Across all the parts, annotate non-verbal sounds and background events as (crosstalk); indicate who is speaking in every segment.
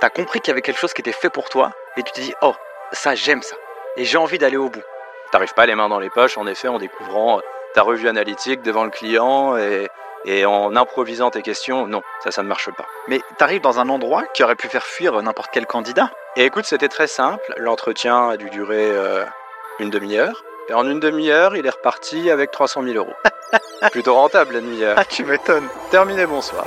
Speaker 1: t'as compris qu'il y avait quelque chose qui était fait pour toi et tu te dis oh ça j'aime ça et j'ai envie d'aller au bout.
Speaker 2: T'arrives pas les mains dans les poches en effet en découvrant ta revue analytique devant le client et, et en improvisant tes questions. Non, ça ça ne marche pas.
Speaker 1: Mais t'arrives dans un endroit qui aurait pu faire fuir n'importe quel candidat.
Speaker 2: Et écoute, c'était très simple. L'entretien a dû durer euh, une demi-heure. Et en une demi-heure, il est reparti avec 300 000 euros. (laughs) Plutôt rentable la demi-heure.
Speaker 1: Ah tu m'étonnes.
Speaker 2: Terminé, bonsoir.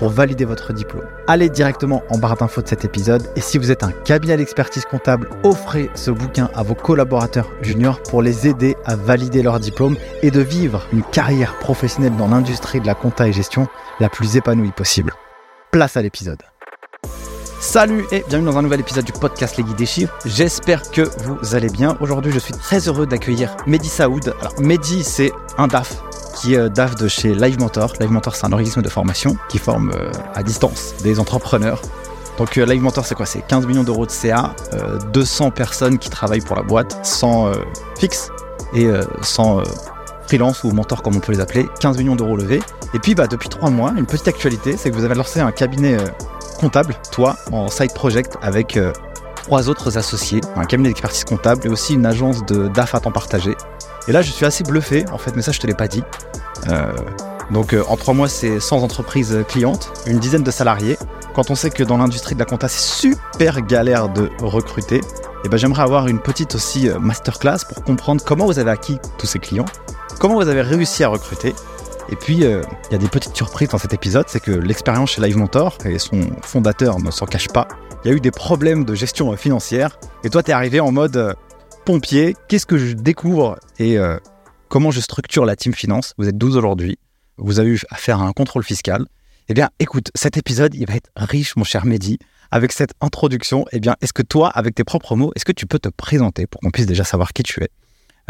Speaker 3: pour valider votre diplôme. Allez directement en barre d'infos de cet épisode et si vous êtes un cabinet d'expertise comptable, offrez ce bouquin à vos collaborateurs juniors pour les aider à valider leur diplôme et de vivre une carrière professionnelle dans l'industrie de la compta et gestion la plus épanouie possible. Place à l'épisode. Salut et bienvenue dans un nouvel épisode du podcast Les Guides des Chiffres. J'espère que vous allez bien. Aujourd'hui, je suis très heureux d'accueillir Mehdi Saoud. Alors, Mehdi, c'est un DAF qui est DAF de chez Live Mentor. Live Mentor, c'est un organisme de formation qui forme euh, à distance des entrepreneurs. Donc euh, Live Mentor, c'est quoi? C'est 15 millions d'euros de CA, 200 euh, personnes qui travaillent pour la boîte, sans fixe et sans freelance ou mentor comme on peut les appeler, 15 millions d'euros levés. Et puis bah, depuis 3 mois, une petite actualité, c'est que vous avez lancé un cabinet comptable, toi, en side project avec trois autres associés, un cabinet d'expertise comptable et aussi une agence de DAF à temps partagé. Et là, je suis assez bluffé, en fait, mais ça, je te l'ai pas dit. Euh, donc, euh, en trois mois, c'est 100 entreprises clientes, une dizaine de salariés. Quand on sait que dans l'industrie de la compta, c'est super galère de recruter, et eh ben, j'aimerais avoir une petite aussi euh, masterclass pour comprendre comment vous avez acquis tous ces clients, comment vous avez réussi à recruter. Et puis, il y a des petites surprises dans cet épisode, c'est que l'expérience chez Live Mentor, et son fondateur ne s'en cache pas, il y a eu des problèmes de gestion financière, et toi, tu arrivé en mode pompier, qu'est-ce que je découvre et euh, comment je structure la team finance? Vous êtes 12 aujourd'hui, vous avez eu à faire un contrôle fiscal. Eh bien, écoute, cet épisode, il va être riche, mon cher Mehdi. Avec cette introduction, eh bien, est-ce que toi, avec tes propres mots, est-ce que tu peux te présenter pour qu'on puisse déjà savoir qui tu es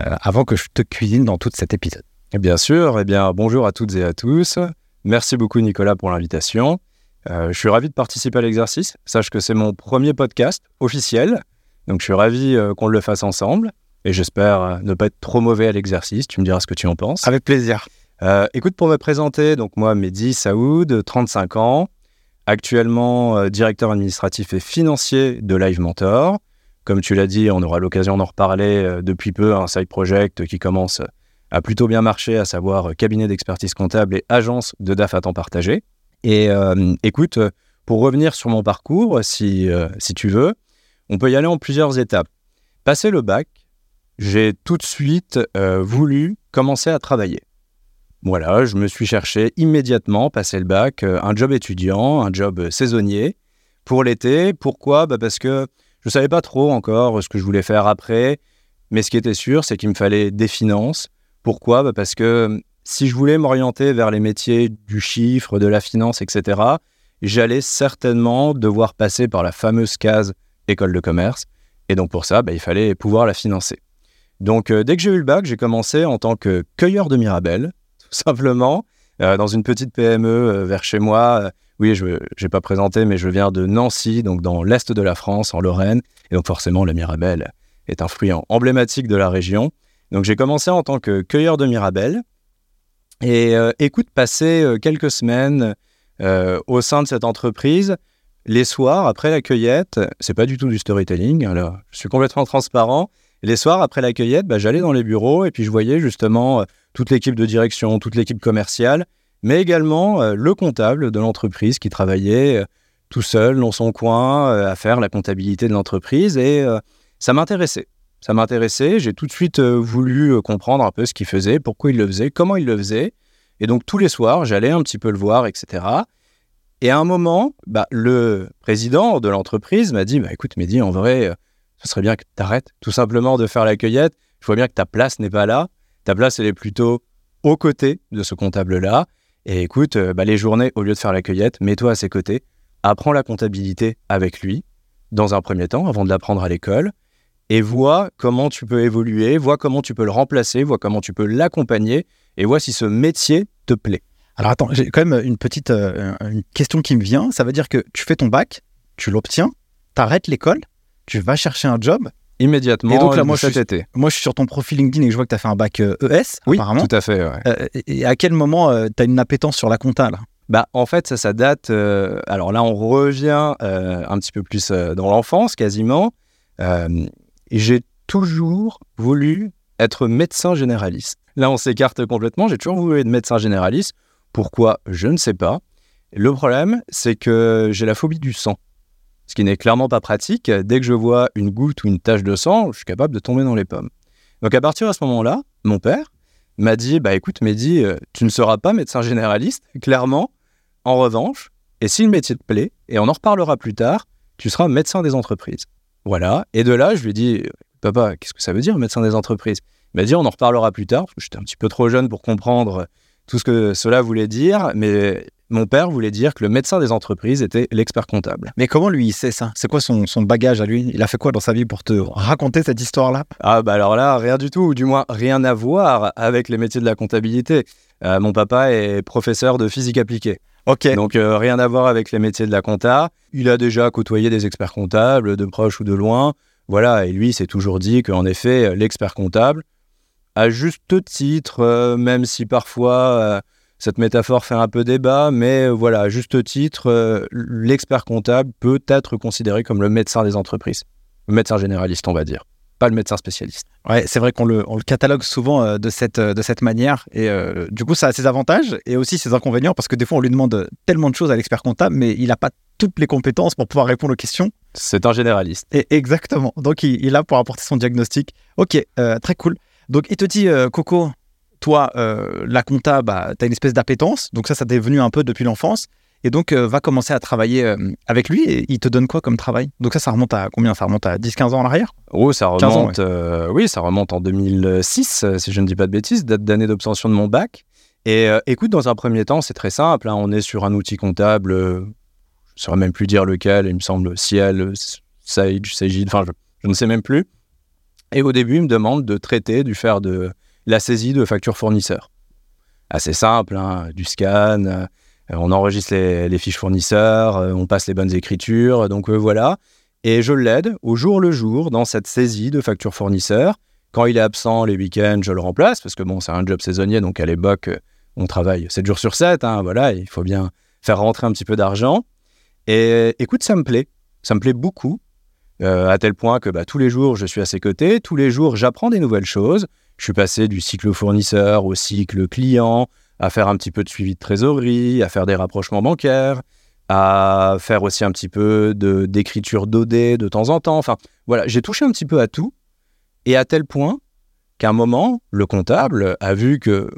Speaker 3: euh, avant que je te cuisine dans tout cet épisode?
Speaker 2: Bien sûr, eh bien, bonjour à toutes et à tous. Merci beaucoup, Nicolas, pour l'invitation. Euh, je suis ravi de participer à l'exercice. Sache que c'est mon premier podcast officiel. Donc je suis ravi euh, qu'on le fasse ensemble et j'espère euh, ne pas être trop mauvais à l'exercice. Tu me diras ce que tu en penses.
Speaker 3: Avec plaisir.
Speaker 2: Euh, écoute, pour me présenter, donc moi, Mehdi Saoud, 35 ans, actuellement directeur administratif et financier de Live Mentor. Comme tu l'as dit, on aura l'occasion d'en reparler depuis peu, un side project qui commence à plutôt bien marcher, à savoir cabinet d'expertise comptable et agence de DAF à temps partagé. Et écoute, pour revenir sur mon parcours, si, si tu veux, on peut y aller en plusieurs étapes. Passer le bac, j'ai tout de suite euh, voulu commencer à travailler. Voilà, je me suis cherché immédiatement, passer le bac, euh, un job étudiant, un job saisonnier pour l'été. Pourquoi? Bah Parce que je ne savais pas trop encore ce que je voulais faire après, mais ce qui était sûr, c'est qu'il me fallait des finances. Pourquoi? Bah Parce que si je voulais m'orienter vers les métiers du chiffre, de la finance, etc., j'allais certainement devoir passer par la fameuse case école de commerce. Et donc pour ça, bah, il fallait pouvoir la financer. Donc euh, dès que j'ai eu le bac, j'ai commencé en tant que cueilleur de Mirabelle, (laughs) tout simplement, euh, dans une petite PME euh, vers chez moi. oui, je n'ai pas présenté, mais je viens de Nancy, donc dans l'est de la France, en Lorraine. Et donc forcément, le Mirabelle est un fruit emblématique de la région. Donc j'ai commencé en tant que cueilleur de Mirabelle. Et écoute, passer quelques semaines au sein de cette entreprise, les soirs, après la cueillette, c'est pas du tout du storytelling, alors je suis complètement transparent. Les soirs, après la cueillette, bah, j'allais dans les bureaux et puis je voyais justement euh, toute l'équipe de direction, toute l'équipe commerciale, mais également euh, le comptable de l'entreprise qui travaillait euh, tout seul dans son coin à faire la comptabilité de l'entreprise et ça m'intéressait. Ça m'intéressait, j'ai tout de suite voulu comprendre un peu ce qu'il faisait, pourquoi il le faisait, comment il le faisait. Et donc tous les soirs, j'allais un petit peu le voir, etc. Et à un moment, bah, le président de l'entreprise m'a dit bah, écoute, Mehdi, en vrai, euh, ce serait bien que tu arrêtes tout simplement de faire la cueillette. Je vois bien que ta place n'est pas là. Ta place, elle est plutôt aux côtés de ce comptable-là. Et écoute, euh, bah, les journées, au lieu de faire la cueillette, mets-toi à ses côtés, apprends la comptabilité avec lui. dans un premier temps, avant de l'apprendre à l'école, et vois comment tu peux évoluer, vois comment tu peux le remplacer, vois comment tu peux l'accompagner, et vois si ce métier te plaît.
Speaker 3: Alors attends, j'ai quand même une petite euh, une question qui me vient. Ça veut dire que tu fais ton bac, tu l'obtiens, tu arrêtes l'école, tu vas chercher un job.
Speaker 2: Immédiatement,
Speaker 3: Et donc là, moi,
Speaker 2: cet
Speaker 3: je suis-
Speaker 2: été.
Speaker 3: Moi, je suis sur ton profil LinkedIn et je vois que tu as fait un bac euh, ES,
Speaker 2: Oui,
Speaker 3: apparemment.
Speaker 2: tout à fait. ouais.
Speaker 3: Euh, et à quel moment tu as une appétence sur la compta là?
Speaker 2: Bah, en fait, ça, ça date. alors là, on revient un petit peu plus dans l'enfance, quasiment. J'ai toujours voulu être médecin généraliste. Là, on s'écarte complètement. J'ai toujours voulu être médecin généraliste. Pourquoi? Je ne sais pas. Le problème, c'est que j'ai la phobie du sang. Ce qui n'est clairement pas pratique. Dès que je vois une goutte ou une tache de sang, je suis capable de tomber dans les pommes. Donc, à partir de ce moment-là, mon père m'a dit Bah écoute, Mehdi, euh, tu ne seras pas médecin généraliste, clairement. En revanche, et si le métier te plaît, et on en reparlera plus tard, tu seras médecin des entreprises. Voilà. Et de là, je lui ai dit, papa, qu'est-ce que ça veut dire médecin des entreprises? Il m'a dit, on en reparlera plus tard. J'étais un petit peu trop jeune pour comprendre tout ce que cela voulait dire, mais mon père voulait dire que le médecin des entreprises était l'expert comptable.
Speaker 3: Mais comment lui il sait ça? C'est quoi son, son bagage à lui? Il a fait quoi dans sa vie pour te raconter cette histoire-là?
Speaker 2: Ah bah alors là, rien du tout, ou du moins rien à voir avec les métiers de la comptabilité. Euh, mon papa est professeur de physique appliquée.
Speaker 3: Ok.
Speaker 2: Donc euh, rien à voir avec les métiers de la compta. Il a déjà côtoyé des experts comptables, de proche ou de loin. Voilà, et lui il s'est toujours dit qu'en effet, l'expert comptable, à juste titre, euh, même si parfois euh, cette métaphore fait un peu débat, mais voilà, à juste titre, euh, l'expert comptable peut être considéré comme le médecin des entreprises. Le médecin généraliste, on va dire. Pas le médecin spécialiste.
Speaker 3: Ouais, c'est vrai qu'on le, on le catalogue souvent euh, de, cette, euh, de cette manière. Et euh, du coup, ça a ses avantages et aussi ses inconvénients parce que des fois, on lui demande tellement de choses à l'expert comptable, mais il n'a pas toutes les compétences pour pouvoir répondre aux questions.
Speaker 2: C'est un généraliste.
Speaker 3: Et exactement. Donc, il, il est là pour apporter son diagnostic. Ok, très cool. Donc, il te dit, Coco, toi, euh, la compta, bah, tu as une espèce d'appétence. Donc, ça, ça t'est venu un peu depuis l'enfance. Et donc, euh, va commencer à travailler euh, avec lui. Et il te donne quoi comme travail? Donc, ça, ça remonte à combien? Ça remonte à 10-15 ans en arrière?
Speaker 2: Oh, ça
Speaker 3: 15 ans,
Speaker 2: remonte, oui, ça remonte en ne si je ne dis pas de bêtises, date d'année d'obtention de mon bac. Et écoute, dans un premier temps, c'est très simple. hein, on est sur un outil comptable, je ne saurais même plus dire lequel, il me semble Ciel, Sage, Sagid, enfin, je, je ne sais même plus. Et au début, il me demande de traiter, du faire de la saisie de factures fournisseurs. Assez simple, hein, du scan, euh, on enregistre les, fiches fournisseurs, euh, on passe les bonnes écritures, donc euh, voilà. Et je l'aide au jour le jour dans cette saisie de factures fournisseurs. Quand il est absent les week-ends, je le remplace parce que bon, c'est un job saisonnier, donc à l'époque, on travaille 7 jours sur 7. hein, voilà, il faut bien faire rentrer un petit peu d'argent. Et écoute, ça me plaît. Ça me plaît beaucoup, euh, à tel point que bah, tous les jours, je suis à ses côtés. Tous les jours, j'apprends des nouvelles choses. Je suis passé du cycle fournisseur au cycle client, à faire un petit peu de suivi de trésorerie, à faire des rapprochements bancaires, à faire aussi un petit peu d'écriture d'OD de temps en temps. Enfin, voilà, j'ai touché un petit peu à tout. Et à tel point qu'à un moment, le comptable a vu que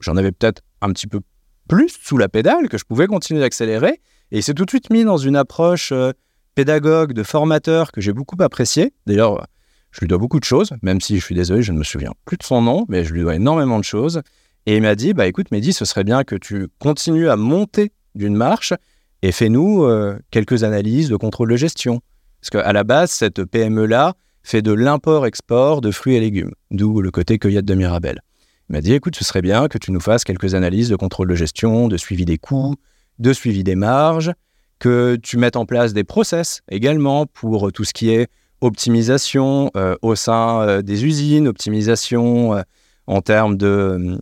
Speaker 2: j'en avais peut-être un petit peu plus sous la pédale, que je pouvais continuer d'accélérer. Et il s'est tout de suite mis dans une approche euh, pédagogue, de formateur que j'ai beaucoup appréciée. D'ailleurs, je lui dois beaucoup de choses, même si je suis désolé, je ne me souviens plus de son nom, mais je lui dois énormément de choses. Et il m'a dit, bah écoute Mehdi, ce serait bien que tu continues à monter d'une marche et fais-nous euh, quelques analyses de contrôle de gestion. Parce qu'à la base, cette PME-là fait de l'import-export de fruits et légumes, d'où le côté cueillette de Mirabelle. Il m'a dit, écoute, ce serait bien que tu nous fasses quelques analyses de contrôle de gestion, de suivi des coûts, de suivi des marges, que tu mettes en place des process également pour tout ce qui est optimisation euh, au sein euh, des usines, optimisation euh, en termes de,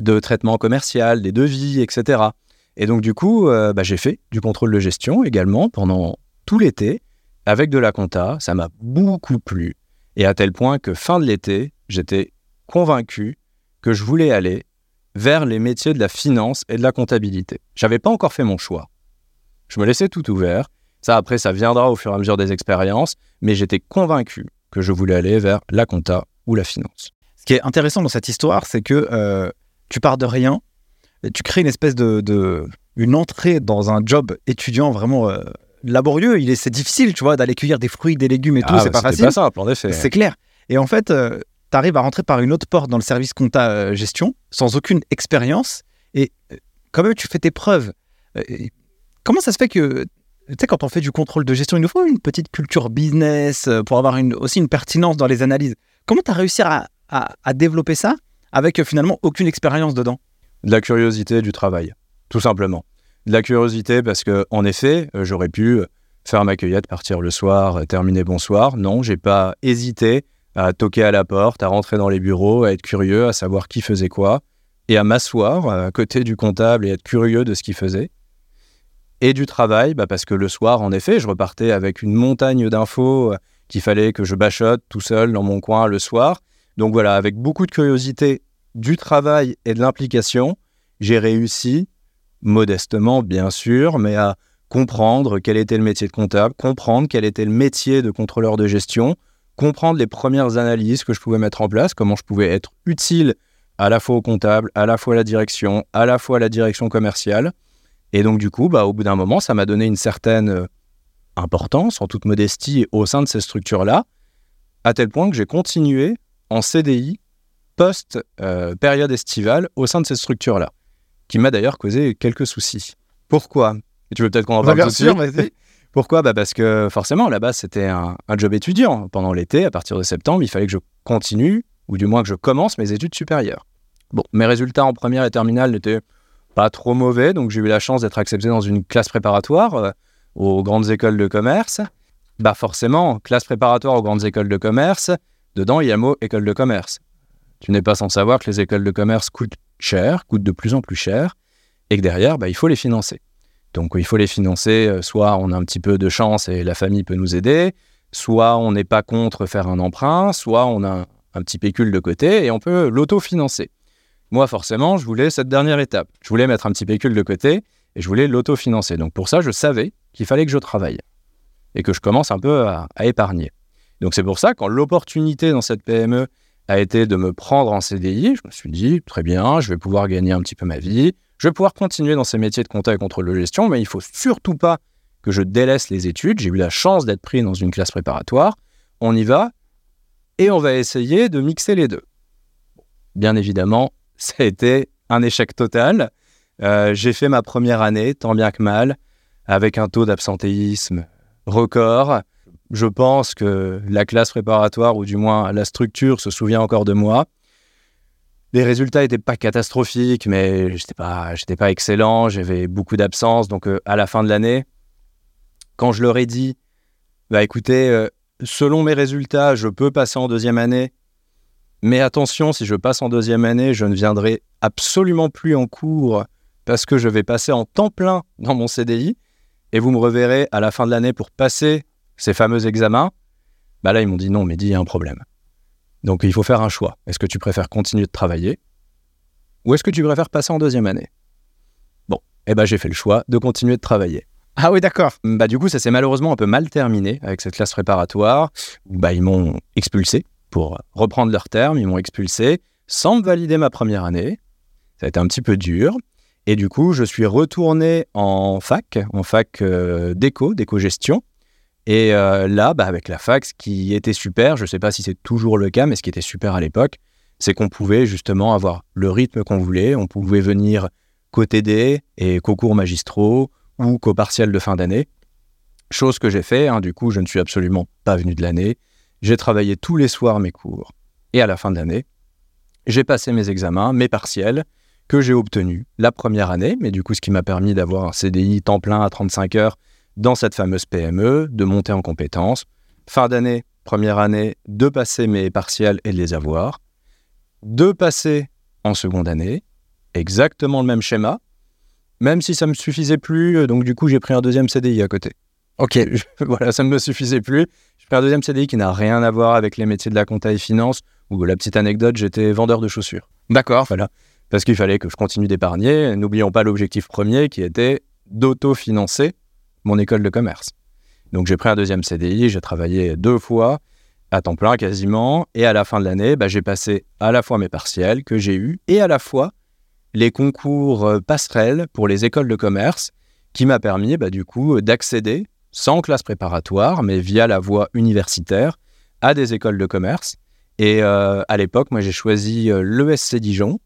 Speaker 2: de traitement commercial, des devis, etc. Et donc du coup, euh, bah, j'ai fait du contrôle de gestion également pendant tout l'été avec de la compta. Ça m'a beaucoup plu. Et à tel point que fin de l'été, j'étais convaincu que je voulais aller vers les métiers de la finance et de la comptabilité. J'avais pas encore fait mon choix. Je me laissais tout ouvert. Ça, après, ça viendra au fur et à mesure des expériences, mais j'étais convaincu que je voulais aller vers la compta ou la finance.
Speaker 3: Ce qui est intéressant dans cette histoire, c'est que euh, tu pars de rien, et tu crées une espèce de, de- une entrée dans un job étudiant vraiment euh, laborieux. Il est, c'est difficile, tu vois, d'aller cueillir des fruits, des légumes et tout.
Speaker 2: Ah,
Speaker 3: c'est
Speaker 2: bah,
Speaker 3: pas facile.
Speaker 2: pas simple, en effet.
Speaker 3: C'est clair. Et en fait, tu arrives à rentrer par une autre porte dans le service compta euh, gestion sans aucune expérience et euh, quand même tu fais tes preuves. Comment ça se fait que tu sais, quand on fait du contrôle de gestion, il nous faut une petite culture business euh, pour avoir aussi une pertinence dans les analyses. Comment tu as réussi à, à, développer ça avec euh, finalement aucune expérience dedans?
Speaker 2: De la curiosité du travail, tout simplement. De la curiosité parce que, en effet, euh, j'aurais pu faire ma cueillette, partir le soir, terminer bonsoir. Non, j'ai pas hésité à toquer à la porte, à rentrer dans les bureaux, à être curieux, à savoir qui faisait quoi, et à m'asseoir à côté du comptable et être curieux de ce qu'il faisait et du travail, bah parce que le soir, en effet, je repartais avec une montagne d'infos euh, qu'il fallait que je bachote tout seul dans mon coin le soir. Donc voilà, avec beaucoup de curiosité du travail et de l'implication, j'ai réussi, modestement bien sûr, mais à comprendre quel était le métier de comptable, comprendre quel était le métier de contrôleur de gestion, comprendre les premières analyses que je pouvais mettre en place, comment je pouvais être utile à la fois au comptable, à la fois à la direction, à la fois à la direction commerciale. Et donc, du coup, bah, au bout d'un moment, ça m'a donné une certaine euh, importance, en toute modestie, au sein de ces structures-là, à tel point que j'ai continué en CDI post-période euh, estivale au sein de ces structures-là, qui m'a d'ailleurs causé quelques soucis. Pourquoi? Et Tu veux peut-être qu'on en parle tout de suite? (laughs) Pourquoi? Bah Parce que forcément, là-bas, c'était un, un, job étudiant. Pendant l'été, à partir de septembre, il fallait que je continue, ou du moins que je commence mes études supérieures. Bon, mes résultats en première et terminale n'étaient pas trop mauvais, donc j'ai eu la chance d'être accepté dans une classe préparatoire euh, aux grandes écoles de commerce. Bah forcément, classe préparatoire aux grandes écoles de commerce, dedans il y a le mot école de commerce. Tu n'es pas sans savoir que les écoles de commerce coûtent cher, coûtent de plus en plus cher, et que derrière, bah, il faut les financer. Donc il faut les financer, euh, soit on a un petit peu de chance et la famille peut nous aider, soit on n'est pas contre faire un emprunt, soit on a un petit pécule de côté et on peut l'autofinancer. Moi, forcément, je voulais cette dernière étape. Je voulais mettre un petit pécule de côté et je voulais l'autofinancer. Donc pour ça, je savais qu'il fallait que je travaille et que je commence un peu à, épargner. Donc c'est pour ça, quand l'opportunité dans cette PME a été de me prendre en CDI, je me suis dit, très bien, je vais pouvoir gagner un petit peu ma vie, je vais pouvoir continuer dans ces métiers de compta et contrôle de gestion, mais il faut surtout pas que je délaisse les études. J'ai eu la chance d'être pris dans une classe préparatoire. On y va et on va essayer de mixer les deux. Bien évidemment, ça a été un échec total. Euh, j'ai fait ma première année, tant bien que mal, avec un taux d'absentéisme record. Je pense que la classe préparatoire, ou du moins la structure, se souvient encore de moi. Les résultats n'étaient pas catastrophiques, mais je n'étais pas, pas excellent, j'avais beaucoup d'absences. Donc euh, à la fin de l'année, quand je leur ai dit, bah écoutez, euh, selon mes résultats, je peux passer en deuxième année, mais attention, si je passe en deuxième année, je ne viendrai absolument plus en cours parce que je vais passer en temps plein dans mon CDI et vous me reverrez à la fin de l'année pour passer ces fameux examens. Bah là, ils m'ont dit non, mais dis, il y a un problème. Donc il faut faire un choix. Est-ce que tu préfères continuer de travailler ou est-ce que tu préfères passer en deuxième année? Bon, eh ben j'ai fait le choix de continuer de travailler.
Speaker 3: Ah oui, d'accord.
Speaker 2: Bah du coup, ça s'est malheureusement un peu mal terminé avec cette classe préparatoire. Bah ils m'ont expulsé pour reprendre leurs termes, ils m'ont expulsé sans me valider ma première année. Ça a été un petit peu dur. Et du coup, je suis retourné en fac, en fac euh, d'éco, d'éco-gestion. Et euh, là, bah, avec la fac, ce qui était super, je ne sais pas si c'est toujours le cas, mais ce qui était super à l'époque, c'est qu'on pouvait justement avoir le rythme qu'on voulait. On pouvait venir qu'au TD et qu'aux cours magistraux ou qu'au partiel de fin d'année. Chose que j'ai fait, hein, du coup, je ne suis absolument pas venu de l'année. J'ai travaillé tous les soirs mes cours. Et à la fin de l'année, j'ai passé mes examens, mes partiels, que j'ai obtenus la première année, mais du coup, ce qui m'a permis d'avoir un CDI temps plein à 35 heures dans cette fameuse PME, de monter en compétences. Fin d'année, première année, de passer mes partiels et de les avoir. De passer en seconde année, exactement le même schéma, même si ça ne me suffisait plus, donc du coup, j'ai pris un deuxième CDI à côté.
Speaker 3: Ok. (laughs)
Speaker 2: voilà, ça ne me suffisait plus. Un deuxième CDI qui n'a rien à voir avec les métiers de la compta et finance, où la petite anecdote, j'étais vendeur de chaussures.
Speaker 3: D'accord.
Speaker 2: Voilà. Parce qu'il fallait que je continue d'épargner. N'oublions pas l'objectif premier qui était d'autofinancer mon école de commerce. Donc j'ai pris un deuxième CDI, j'ai travaillé deux fois, à temps plein quasiment, et à la fin de l'année, bah, j'ai passé à la fois mes partiels que j'ai eus, et à la fois les concours euh, passerelles pour les écoles de commerce, qui m'a permis bah, du coup d'accéder sans classe préparatoire, mais via la voie universitaire, à des écoles de commerce. Et euh, à l'époque, moi, j'ai choisi euh, l'ESC Dijon,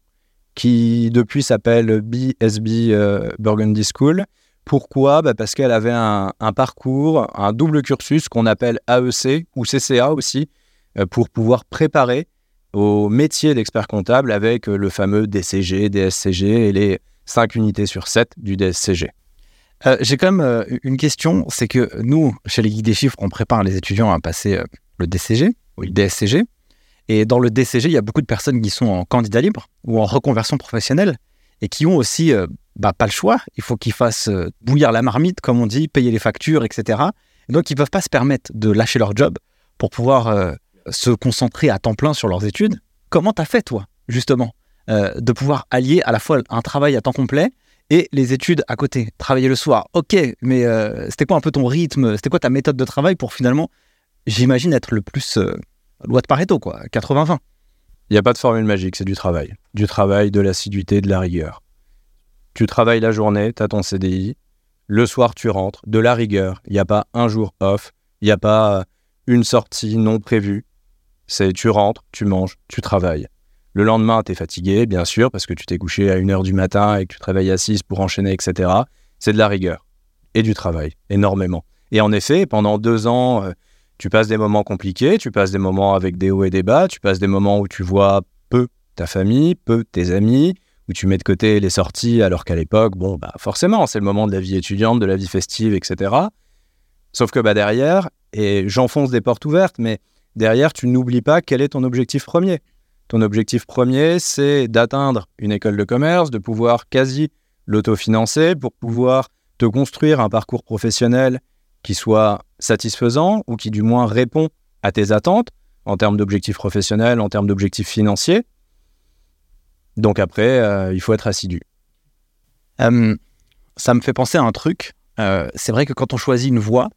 Speaker 2: qui depuis s'appelle BSB euh, Burgundy School, Pourquoi? Bah Parce qu'elle avait un, parcours, un double cursus qu'on appelle AEC ou CCA aussi, pour pouvoir préparer au métier d'expert comptable avec le fameux DCG, DSCG et les 5 unités sur 7 du DSCG.
Speaker 3: Euh, j'ai quand même une question, c'est que nous, chez les guides des chiffres, on prépare les étudiants à passer le DCG ou le DSCG. Et dans le DCG, il y a beaucoup de personnes qui sont en candidat libre ou en reconversion professionnelle et qui ont aussi bah, pas le choix. Il faut qu'ils fassent bouillir la marmite, comme on dit, payer les factures, etc. Et donc, ils ne peuvent pas se permettre de lâcher leur job pour pouvoir se concentrer à temps plein sur leurs études. Comment tu as fait, toi, justement, de pouvoir allier à la fois un travail à temps complet et les études à côté Travailler le soir, ok, mais c'était quoi un peu ton rythme? C'était quoi ta méthode de travail pour finalement, j'imagine, être le plus loi de Pareto, quoi, 80-20
Speaker 2: Il n'y a pas de formule magique, c'est du travail. Du travail, de l'assiduité, de la rigueur. Tu travailles la journée, tu as ton CDI. Le soir, tu rentres, de la rigueur. Il n'y a pas un jour off. Il n'y a pas une sortie non prévue. C'est tu rentres, tu manges, tu travailles. Le lendemain, tu es fatigué, bien sûr, parce que tu t'es couché à 1h du matin et que tu travailles à 6 pour enchaîner, etc. C'est de la rigueur et du travail, énormément. Et en effet, pendant deux ans, euh, tu passes des moments compliqués, tu passes des moments avec des hauts et des bas, tu passes des moments où tu vois peu ta famille, peu tes amis, où tu mets de côté les sorties, alors qu'à l'époque, bon, bah forcément, c'est le moment de la vie étudiante, de la vie festive, etc. Sauf que bah, derrière, et j'enfonce des portes ouvertes, mais derrière, tu n'oublies pas quel est ton objectif premier. Ton objectif premier, c'est d'atteindre une école de commerce, de pouvoir quasi l'autofinancer pour pouvoir te construire un parcours professionnel qui soit satisfaisant ou qui du moins répond à tes attentes en termes d'objectifs professionnels, en termes d'objectifs financiers. Donc après, euh, il faut être assidu.
Speaker 3: Euh, ça me fait penser à un truc. Euh, c'est vrai que quand on choisit une voie,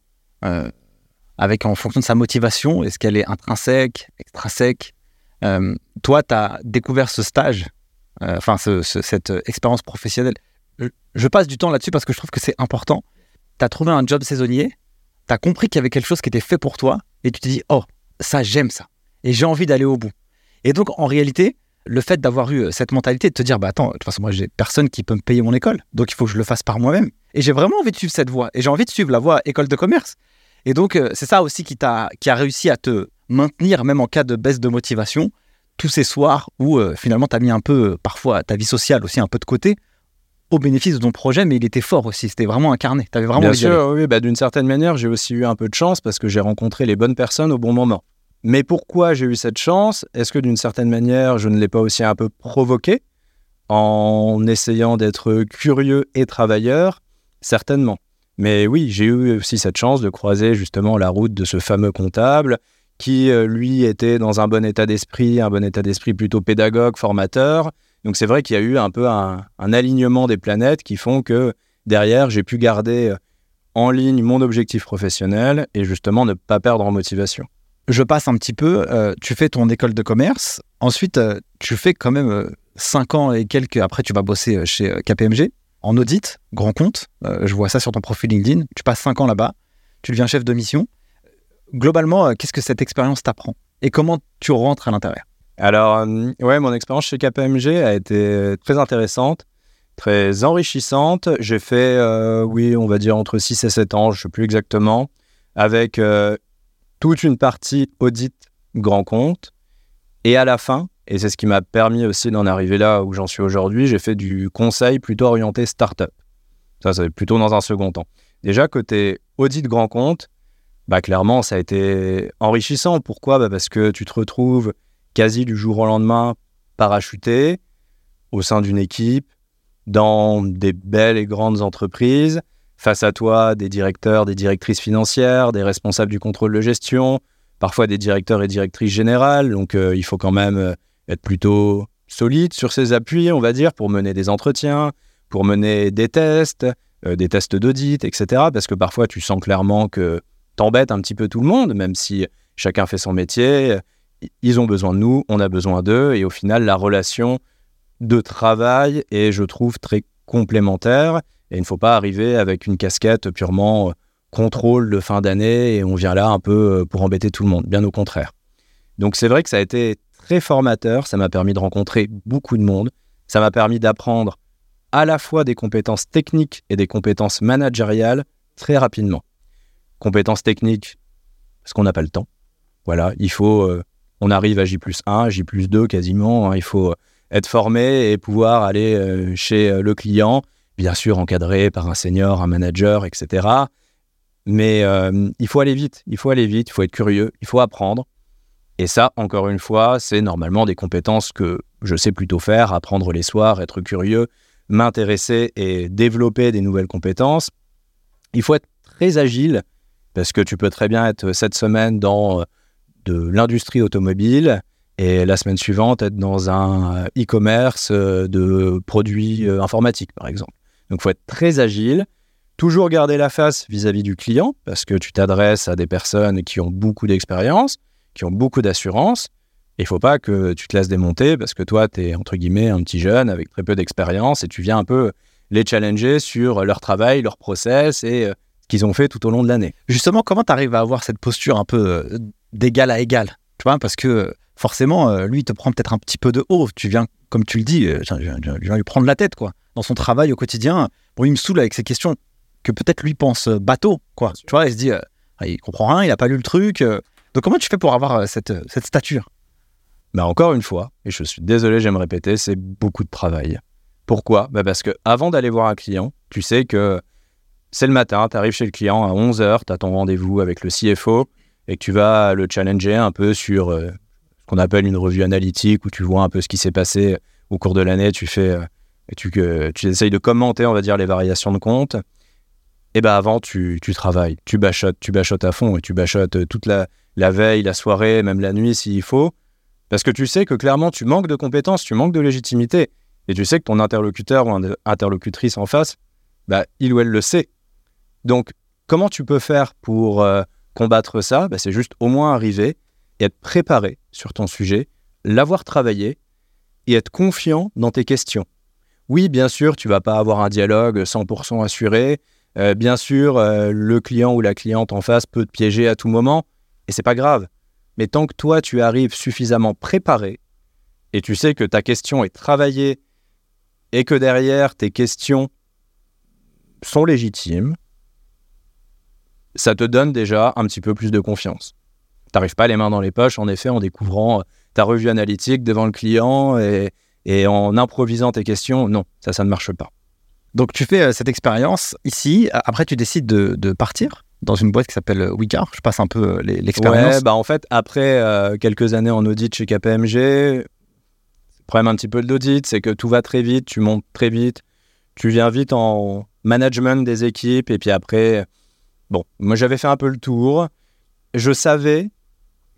Speaker 3: avec en fonction de sa motivation, est-ce qu'elle est intrinsèque, extrinsèque, toi, tu as découvert ce stage, enfin cette expérience professionnelle. Je, passe du temps là-dessus parce que je trouve que c'est important. Tu as trouvé un job saisonnier, tu as compris qu'il y avait quelque chose qui était fait pour toi, et tu te dis, oh, ça, j'aime ça. Et j'ai envie d'aller au bout. Et donc, en réalité, le fait d'avoir eu euh, cette mentalité de te dire, bah attends, de toute façon, moi, j'ai personne qui peut me payer mon école, donc il faut que je le fasse par moi-même. Et j'ai vraiment envie de suivre cette voie, et j'ai envie de suivre la voie école de commerce. Et donc, euh, c'est ça aussi qui, a, qui a réussi à te maintenir, même en cas de baisse de motivation, tous ces soirs où euh, finalement, tu as mis un peu, parfois, ta vie sociale aussi un peu de côté, au bénéfice de ton projet, mais il était fort aussi. C'était vraiment incarné. Tu avais vraiment
Speaker 2: Bien sûr, oui, bah, d'une certaine manière, j'ai aussi eu un peu de chance parce que j'ai rencontré les bonnes personnes au bon moment. Mais pourquoi j'ai eu cette chance? Est-ce que d'une certaine manière, je ne l'ai pas aussi un peu provoqué? En essayant d'être curieux et travailleur? Certainement. Mais oui, j'ai eu aussi cette chance de croiser justement la route de ce fameux comptable qui, euh, lui, était dans un bon état d'esprit, un bon état d'esprit plutôt pédagogue, formateur. Donc c'est vrai qu'il y a eu un peu un, alignement des planètes qui font que derrière, j'ai pu garder euh, en ligne mon objectif professionnel et justement ne pas perdre en motivation.
Speaker 3: Je passe un petit peu, euh, tu fais ton école de commerce, ensuite tu fais quand même 5 euh, ans et quelques, après tu vas bosser chez KPMG en audit, grand compte, je vois ça sur ton profil LinkedIn, tu passes 5 ans là-bas, tu deviens chef de mission. Globalement, qu'est-ce que cette expérience t'apprend et comment tu rentres à l'intérieur?
Speaker 2: Alors, ouais, mon expérience chez KPMG a été très intéressante, très enrichissante. J'ai fait, oui, on va dire entre 6 et 7 ans, je ne sais plus exactement, avec toute une partie audit grand compte. Et à la fin, et c'est ce qui m'a permis aussi d'en arriver là où j'en suis aujourd'hui, j'ai fait du conseil plutôt orienté startup. Ça, c'est plutôt dans un second temps. Déjà, côté audit grand compte, bah, clairement, ça a été enrichissant. Pourquoi? Bah, Parce que tu te retrouves quasi du jour au lendemain parachuté au sein d'une équipe, dans des belles et grandes entreprises, face à toi des directeurs, des directrices financières, des responsables du contrôle de gestion, parfois des directeurs et directrices générales. Donc euh, il faut quand même euh, être plutôt solide sur ses appuis, on va dire, pour mener des entretiens, pour mener des tests, euh, des tests d'audit, etc. Parce que parfois tu sens clairement que t'embêtes un petit peu tout le monde, même si chacun fait son métier. Ils ont besoin de nous, on a besoin d'eux, et au final, la relation de travail est, je trouve, très complémentaire. Et il ne faut pas arriver avec une casquette purement euh, contrôle de fin d'année et on vient là un peu euh, pour embêter tout le monde, bien au contraire. Donc c'est vrai que ça a été très formateur, ça m'a permis de rencontrer beaucoup de monde, ça m'a permis d'apprendre à la fois des compétences techniques et des compétences managériales très rapidement. Compétences techniques, parce qu'on n'a pas le temps. Voilà, il faut, euh, on arrive à J plus 1, J plus 2 quasiment. Hein. il faut être formé et pouvoir aller euh, chez euh, le client, bien sûr encadré par un senior, un manager, etc. Mais il faut aller vite, il faut aller vite, il faut être curieux, il faut apprendre. Et ça, encore une fois, c'est normalement des compétences que je sais plutôt faire, apprendre les soirs, être curieux, m'intéresser et développer des nouvelles compétences. Il faut être très agile parce que tu peux très bien être cette semaine dans euh, de l'industrie automobile et la semaine suivante être dans un euh, e-commerce euh, de produits informatiques, par exemple. Donc, il faut être très agile, toujours garder la face vis-à-vis du client parce que tu t'adresses à des personnes qui ont beaucoup d'expérience, qui ont beaucoup d'assurance il ne faut pas que tu te laisses démonter parce que toi, tu es entre guillemets un petit jeune avec très peu d'expérience et tu viens un peu les challenger sur leur travail, leur process et euh, qu'ils ont fait tout au long de l'année.
Speaker 3: Justement, comment tu arrives à avoir cette posture un peu euh, d'égal à égal Tu vois, parce que forcément, euh, lui, il te prend peut-être un petit peu de haut. Tu viens, comme tu le dis, je viens lui prendre la tête, quoi. Dans son travail au quotidien, bon, il me saoule avec ces questions que peut-être lui pense bateau, quoi. Tu vois, il se dit, ah, il comprend rien, il n'a pas lu le truc. donc, comment tu fais pour avoir cette, cette stature?
Speaker 2: Bah, encore une fois, et je suis désolé, j'aime répéter, c'est beaucoup de travail. Pourquoi? Bah Parce que avant d'aller voir un client, tu sais que c'est le matin, tu arrives chez le client à 11h, tu as ton rendez-vous avec le CFO et que tu vas le challenger un peu sur euh, ce qu'on appelle une revue analytique où tu vois un peu ce qui s'est passé au cours de l'année, tu fais euh, tu, essayes de commenter, on va dire, les variations de compte. Et ben avant, tu, travailles, tu bachotes, tu bachotes à fond et tu bachotes toute la, la veille, la soirée, même la nuit s'il faut. Parce que tu sais que clairement, tu manques de compétences, tu manques de légitimité. Et tu sais que ton interlocuteur ou interlocutrice en face, bah, il ou elle le sait. Donc, comment tu peux faire pour euh, combattre ça? Bah, C'est juste au moins arriver et être préparé sur ton sujet, l'avoir travaillé et être confiant dans tes questions. Oui, bien sûr, tu vas pas avoir un dialogue 100% assuré. Euh, bien sûr, euh, le client ou la cliente en face peut te piéger à tout moment, et c'est pas grave. Mais tant que toi, tu arrives suffisamment préparé et tu sais que ta question est travaillée et que derrière, tes questions sont légitimes, ça te donne déjà un petit peu plus de confiance. Tu n'arrives pas les mains dans les poches, en effet, en découvrant ta revue analytique devant le client et, en improvisant tes questions. Non, ça, ça ne marche pas.
Speaker 3: Donc tu fais euh, cette expérience ici, après tu décides de partir dans une boîte qui s'appelle euh, Wicar. Je passe un peu euh, l'expérience.
Speaker 2: Ouais, bah en fait, après euh, quelques années en audit chez KPMG, le problème un petit peu de l'audit, c'est que tout va très vite, tu montes très vite, tu viens vite en management des équipes, et puis après, bon, moi j'avais fait un peu le tour. Je savais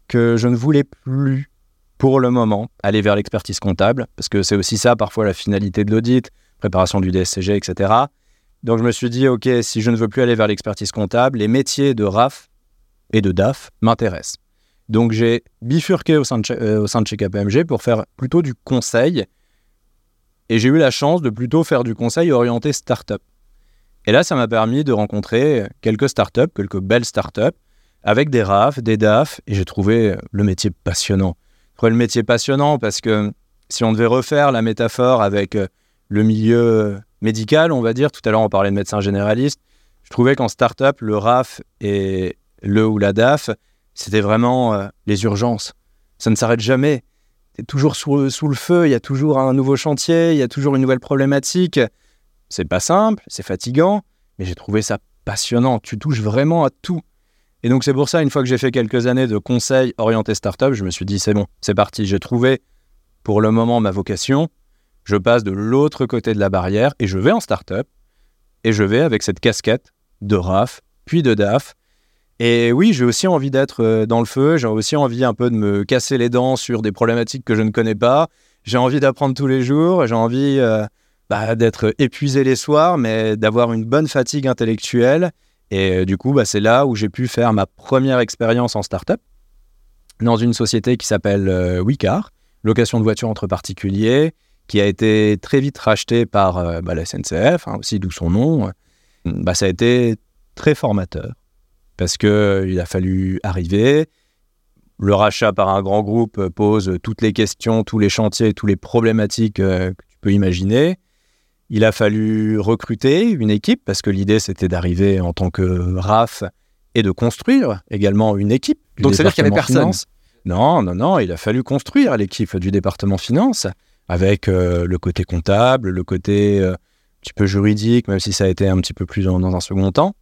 Speaker 2: que je ne voulais plus, pour le moment, aller vers l'expertise comptable, parce que c'est aussi ça parfois la finalité de l'audit, préparation du DSCG, etc. Donc je me suis dit, OK, si je ne veux plus aller vers l'expertise comptable, les métiers de RAF et de DAF m'intéressent. Donc j'ai bifurqué au sein, de, euh, chez KPMG pour faire plutôt du conseil. Et j'ai eu la chance de plutôt faire du conseil orienté start-up. Et là, ça m'a permis de rencontrer quelques startups, quelques belles startups, avec des RAF, des DAF, et j'ai trouvé le métier passionnant. J'ai trouvé le métier passionnant parce que si on devait refaire la métaphore avec euh, le milieu médical, on va dire. Tout à l'heure, on parlait de médecin généraliste. Je trouvais qu'en start-up, le RAF et le ou la DAF, c'était vraiment euh, les urgences. Ça ne s'arrête jamais. Tu toujours sous, le feu, il y a toujours un nouveau chantier, il y a toujours une nouvelle problématique. C'est pas simple, c'est fatigant, mais j'ai trouvé ça passionnant. Tu touches vraiment à tout. Et donc, c'est pour ça, une fois que j'ai fait quelques années de conseils orientés start-up, je me suis dit, c'est bon, c'est parti. J'ai trouvé pour le moment ma vocation je passe de l'autre côté de la barrière et je vais en start-up et je vais avec cette casquette de RAF, puis de DAF. Et oui, j'ai aussi envie d'être euh, dans le feu, j'ai aussi envie un peu de me casser les dents sur des problématiques que je ne connais pas. J'ai envie d'apprendre tous les jours, j'ai envie euh, bah, d'être épuisé les soirs, mais d'avoir une bonne fatigue intellectuelle. Et euh, du coup, bah, c'est là où j'ai pu faire ma première expérience en start-up dans une société qui s'appelle Wicar, location de voitures entre particuliers qui a été très vite racheté par euh, bah, la SNCF, hein, aussi d'où son nom, bah, ça a été très formateur parce qu'il euh, a fallu arriver. Le rachat par un grand groupe pose toutes les questions, tous les chantiers, toutes les problématiques euh, que tu peux imaginer. Il a fallu recruter une équipe parce que l'idée c'était d'arriver en tant que RAF et de construire également une équipe. du
Speaker 3: Donc, c'est-à-dire qu'il y avait personne.
Speaker 2: finance. Non, non, non, il a fallu construire l'équipe du département finance avec euh, le côté comptable, le côté euh, un petit peu juridique, même si ça a été un petit peu plus dans, dans un second temps.